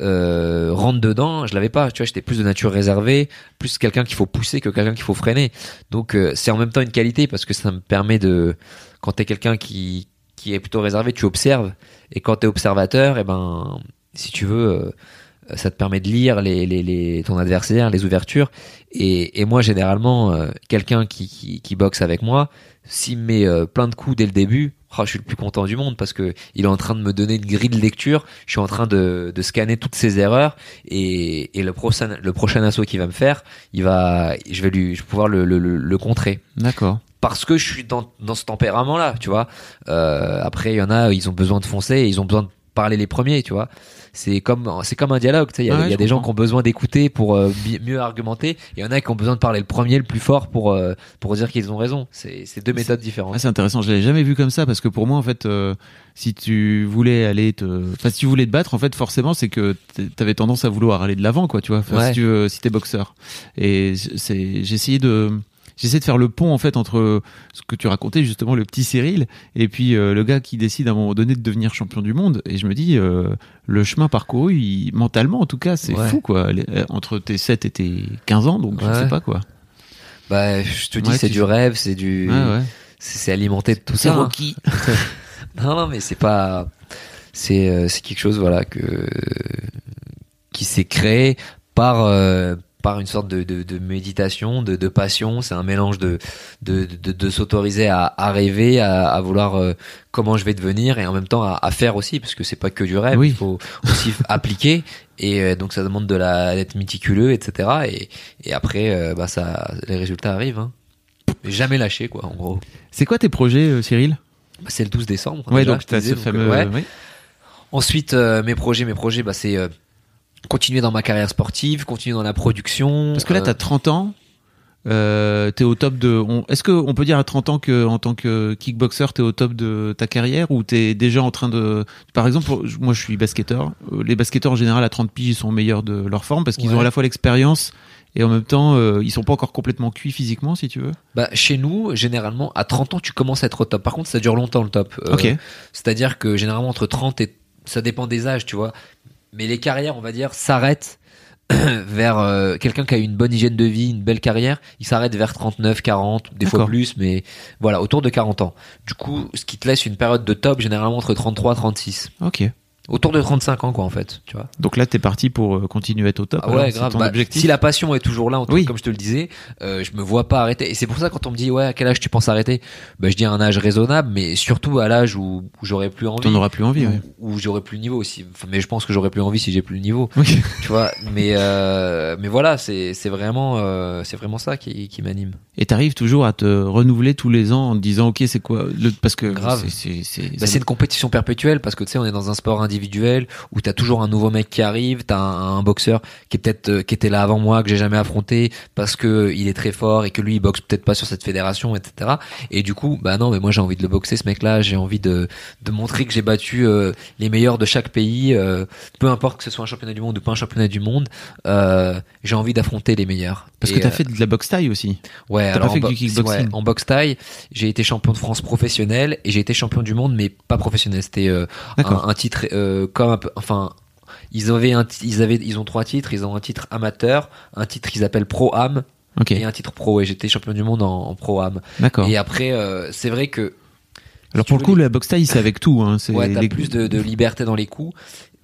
euh, rentre dedans, je l'avais pas. Tu vois, j'étais plus de nature réservée, plus quelqu'un qu'il faut pousser que quelqu'un qu'il faut freiner. Donc, euh, c'est en même temps une qualité parce que ça me permet de, quand t'es quelqu'un qui qui est plutôt réservé, tu observes. Et quand t'es observateur, et ben, si tu veux, euh, ça te permet de lire les, les, les ton adversaire, les ouvertures. Et, et moi, généralement, quelqu'un qui, qui, boxe avec moi, s'il me met plein de coups dès le début, oh, je suis le plus content du monde parce que il est en train de me donner une grille de lecture. Je suis en train de, de scanner toutes ses erreurs et, et le prochain le prochain assaut qu'il va me faire, il va, je vais lui, je vais pouvoir le, le, le contrer. D'accord parce que je suis dans, dans ce tempérament-là, tu vois. Euh, après, il y en a, ils ont besoin de foncer, et ils ont besoin de parler les premiers, tu vois. C'est comme c'est comme un dialogue, tu sais. Il y a, y a des gens qui ont besoin d'écouter pour euh, mieux argumenter. Il y en a qui ont besoin de parler le premier, le plus fort pour euh, pour dire qu'ils ont raison. C'est deux méthodes différentes. c'est intéressant. Je l'avais jamais vu comme ça parce que pour moi, en fait, euh, si tu voulais aller te, enfin, si tu voulais te battre, en fait, forcément, c'est que t'avais tendance à vouloir aller de l'avant, quoi, tu vois. Si tu veux, si t'es boxeur. Et c'est j'ai essayé de j'essaie de faire le pont en fait entre ce que tu racontais justement le petit Cyril et puis euh, le gars qui décide à un moment donné de devenir champion du monde. Et je me dis euh, le chemin parcouru il, mentalement en tout cas c'est fou quoi. Euh, entre tes 7 et tes 15 ans donc je sais pas quoi. Bah je te dis c'est du rêve c'est du c'est alimenté de tout ça hein. non non mais c'est pas c'est c'est quelque chose voilà que qui s'est créé par par une sorte de, de, de méditation, de, de passion. C'est un mélange de, de, de, s'autoriser à, à, rêver, à, à vouloir euh, comment je vais devenir et en même temps à, à faire aussi, parce que c'est pas que du rêve. Il faut aussi appliquer. Et euh, donc ça demande de la d'être méticuleux, etc. Et, et après, euh, bah ça, les résultats arrivent. Hein. jamais lâcher, quoi, en gros. C'est quoi tes projets, Cyril? Bah, C'est le 12 décembre. Ouais, donc tu as ce fameux. Ensuite, mes projets, mes projets, bah c'est continuer dans ma carrière sportive, continuer dans la production. Parce que là, tu as 30 ans. Euh, t'es au top de. Est-ce qu'on peut dire à 30 ans que en tant que kickboxer, t'es au top de ta carrière ou t'es déjà en train de. Par exemple, moi je suis basketteur. Euh, les basketteurs en général à 30 piges ils sont meilleurs de leur forme parce qu'ils ont à la fois l'expérience et en même temps euh, ils sont pas encore complètement cuits physiquement si tu veux. Bah chez nous généralement à 30 ans tu commences à être au top. Par contre ça dure longtemps le top. Euh, ok. C'est-à-dire que généralement entre 30 et ça dépend des âges, tu vois mais les carrières, on va dire, s'arrêtent vers euh, quelqu'un qui a une bonne hygiène de vie, une belle carrière, il s'arrête vers 39, 40, des fois plus, mais voilà, autour de 40 ans. Du coup, ce qui te laisse une période de top généralement entre 33 et 36. Ok autour de 35 ans quoi en fait tu vois. Donc là t'es parti pour euh, continuer à être au top ah ouais grave. bah, si la passion est toujours là en tout oui. comme je te le disais euh, je me vois pas arrêter. Et c'est pour ça quand on me dit ouais à quel âge tu penses arrêter? Bah je dis à un âge raisonnable mais surtout à l'âge où, où j'aurais plus envie. T'en auras plus envie où, où j'aurais plus le niveau aussi. Enfin, mais je pense que j'aurais plus envie si j'ai plus le niveau. Tu vois mais euh, mais voilà c'est c'est vraiment euh, c'est vraiment ça qui, qui m'anime. Et t'arrives toujours à te renouveler tous les ans en te disant ok c'est quoi le parce que grave. c'est c'est bah, une compétition perpétuelle parce que tu sais on est dans un sport individuel où t'as toujours un nouveau mec qui arrive, t'as un, un boxeur qui est peut-être euh, qui était là avant moi que j'ai jamais affronté parce que il est très fort et que lui il boxe peut-être pas sur cette fédération, etc. Et du coup, bah non, mais moi j'ai envie de le boxer ce mec-là, j'ai envie de de montrer que j'ai battu euh, les meilleurs de chaque pays, euh, peu importe que ce soit un championnat du monde ou pas un championnat du monde, j'ai envie d'affronter les meilleurs. Parce que t'as fait de la boxe taille aussi. Ouais, alors fait en, du kickboxing. en boxe taille, j'ai été champion de France professionnel et j'ai été champion du monde mais pas professionnel. C'était un, un, titre comme un peu, enfin ils avaient un, ils avaient, ils ont trois titres. Ils ont un titre amateur, un titre qu'ils appellent pro am, et un titre pro. Et j'étais champion du monde en, pro am. D'accord. Et après, euh, c'est vrai que. Alors pour le coup, la boxe taille, c'est avec tout. Hein. Ouais, t'as plus de, de, liberté dans les coups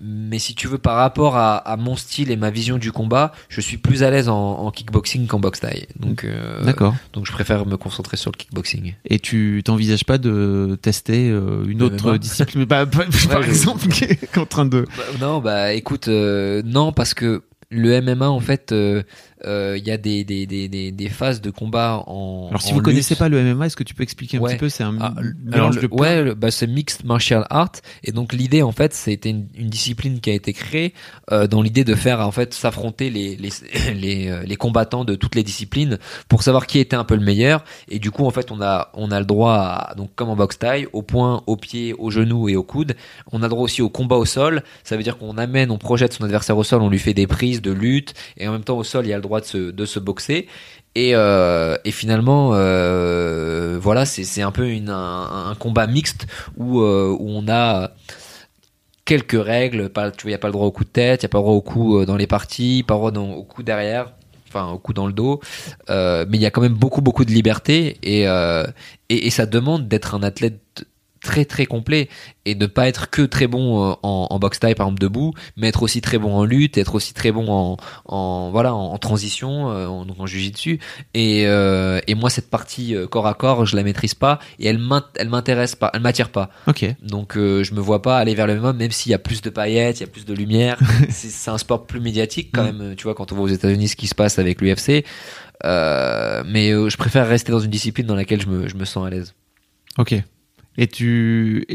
mais si tu veux par rapport à, à, mon style et ma vision du combat, je suis plus à l'aise en, en, kickboxing qu'en boxe taille. Donc, euh, d'accord. Donc je préfère me concentrer sur le kickboxing. Et tu t'envisages pas de tester euh, une autre discipline, bah, par exemple, qui est en train de. Bah, non, bah écoute, euh, non parce que le MMA en fait euh, euh, il y a des, des, des, des, phases de combat en alors si vous connaissez pas le MMA est-ce que tu peux expliquer un petit peu c'est un ah, alors, ouais bah, c'est mixed martial art. Et donc l'idée en fait c'était une, une, discipline qui a été créée euh, dans l'idée de faire en fait s'affronter les, les, les, les combattants de toutes les disciplines pour savoir qui était un peu le meilleur. Et du coup en fait on a on a le droit à, donc comme en boxe taille au point au pied au genou et au coude. On a le droit aussi au combat au sol. Ça veut dire qu'on amène on projette son adversaire au sol on lui fait des prises de lutte. Et en même temps au sol il y a le droit de se, boxer. Et, euh, finalement euh, voilà c'est un peu un, combat mixte où, euh, où on a quelques règles. Tu vois il y a pas le droit au coup de tête il y a pas le droit au coup dans les parties pas le droit au coup derrière enfin au coup dans le dos. Mais il y a quand même beaucoup beaucoup de liberté et, et ça demande d'être un athlète très très complet et ne pas être que très bon euh, en, en box type par exemple debout, mais être aussi très bon en lutte, être aussi très bon en, en voilà en, transition, euh, en, donc en dessus Et, euh, et moi cette partie corps à corps, je la maîtrise pas et elle elle m'intéresse pas, elle m'attire pas. Ok. Donc euh, je me vois pas aller vers le MMA même s'il y a plus de paillettes, il y a plus de lumière. c'est un sport plus médiatique quand mm. même. Tu vois quand on voit aux États-Unis ce qui se passe avec l'UFC. mais je préfère rester dans une discipline dans laquelle je me, je me sens à l'aise. Ok. Et tu,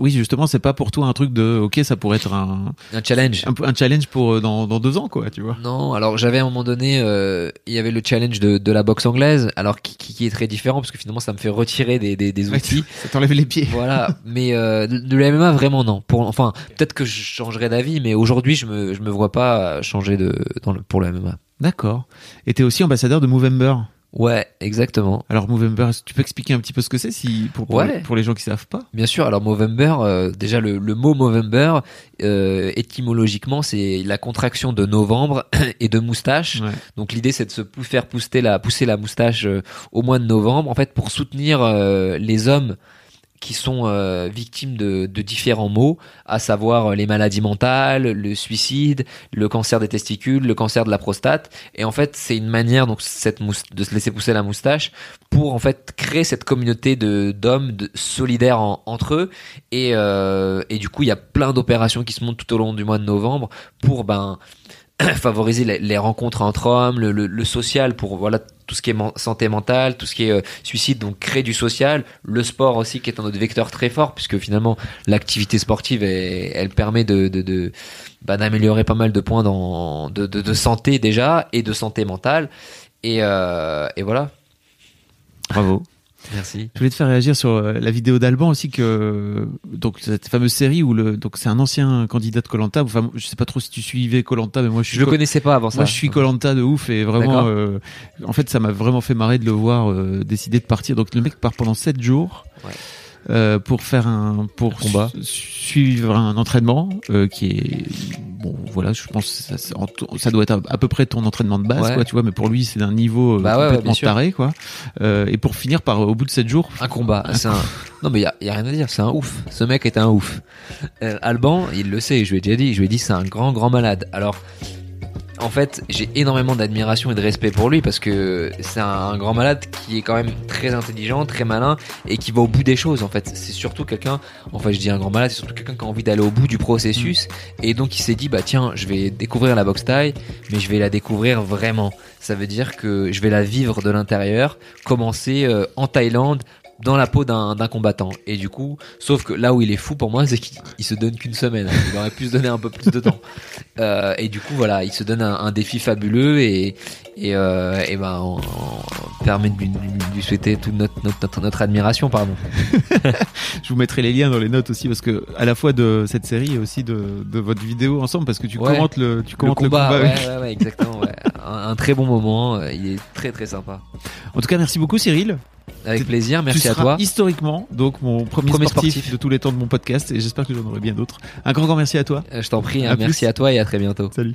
oui, justement, c'est pas pour toi un truc de, ok, ça pourrait être un, un challenge, un, challenge pour euh, dans, dans, deux ans, quoi, tu vois. Non, alors j'avais à un moment donné, euh, il y avait le challenge de, de la boxe anglaise, alors qui, qui, est très différent parce que finalement ça me fait retirer des, des, des outils. ça t'enlève les pieds. Voilà, mais euh, de, la MMA vraiment non. Pour, enfin, peut-être que je changerai d'avis, mais aujourd'hui je me, je me vois pas changer de dans le, pour le MMA. D'accord. Et t'es aussi ambassadeur de Movember. Ouais, exactement. Alors Movember, tu peux expliquer un petit peu ce que c'est si pour, pour, pour, les gens qui savent pas? Bien sûr. Alors Movember, euh, déjà le, le, mot Movember euh, étymologiquement c'est la contraction de novembre et de moustache. Donc l'idée c'est de se faire pousser la pousser la moustache euh, au mois de novembre en fait pour soutenir euh, les hommes qui sont euh, victimes de, de, différents maux, à savoir euh, les maladies mentales, le suicide, le cancer des testicules, le cancer de la prostate. Et en fait, c'est une manière donc cette de se laisser pousser la moustache pour en fait créer cette communauté de d'hommes solidaires entre eux. Et, euh, et du coup, il y a plein d'opérations qui se montent tout au long du mois de novembre pour ben favoriser les, rencontres entre hommes, le, le, social pour voilà tout ce qui est santé mentale, tout ce qui est euh, suicide, donc créer du social, le sport aussi qui est un autre vecteur très fort puisque finalement l'activité sportive elle permet de, de, de bah, d'améliorer pas mal de points dans de, de, de, santé déjà et de santé mentale et, euh, et voilà. Bravo. Merci. Je voulais te faire réagir sur euh, la vidéo d'Alban aussi que donc cette fameuse série où le donc c'est un ancien candidat de Colanta. Enfin, je sais pas trop si tu suivais Colanta, mais moi je suis je le connaissais pas avant ça. Moi je suis Colanta de ouf et vraiment euh, en fait ça m'a vraiment fait marrer de le voir euh, décider de partir. Donc le mec part pendant 7 jours. Ouais. Euh, pour faire un pour combat. suivre un entraînement euh, qui est bon voilà je pense ça, ça, doit être à, peu près ton entraînement de base quoi tu vois mais pour lui c'est d'un niveau euh, bah complètement taré quoi. Et pour finir par au bout de 7 jours un combat c'est un non mais il y a, y a, rien à dire c'est un ouf. Ce mec est un ouf. Alban il le sait je lui ai déjà dit je lui ai dit c'est un grand grand malade. Alors en fait, j'ai énormément d'admiration et de respect pour lui parce que c'est un, grand malade qui est quand même très intelligent, très malin et qui va au bout des choses. En fait, c'est surtout quelqu'un, enfin je dis un grand malade, c'est surtout quelqu'un qui a envie d'aller au bout du processus et donc il s'est dit bah tiens, je vais découvrir la boxe taille, mais je vais la découvrir vraiment. Ça veut dire que je vais la vivre de l'intérieur, commencer euh, en Thaïlande dans la peau d'un combattant. Et du coup, sauf que là où il est fou pour moi, c'est qu'il se donne qu'une semaine. Il aurait pu se donner un peu plus de temps. Euh, et du coup, voilà, il se donne un, défi fabuleux et, et, euh, et ben, on, permet de lui, souhaiter toute notre, notre, notre, admiration, pardon. Je vous mettrai les liens dans les notes aussi parce que à la fois de cette série et aussi de, de votre vidéo ensemble parce que tu commentes le, tu commentes le combat. ouais, ouais, ouais, exactement. Ouais. un, un, très bon moment. Euh, il est très très sympa. En tout cas, merci beaucoup, Cyril. Avec plaisir, merci tu à toi. Historiquement, donc mon premier, sportif, de tous les temps de mon podcast, et j'espère que j'en aurai bien d'autres. Un grand, grand merci à toi. Euh, je t'en prie, hein, merci à toi et à très bientôt. Salut.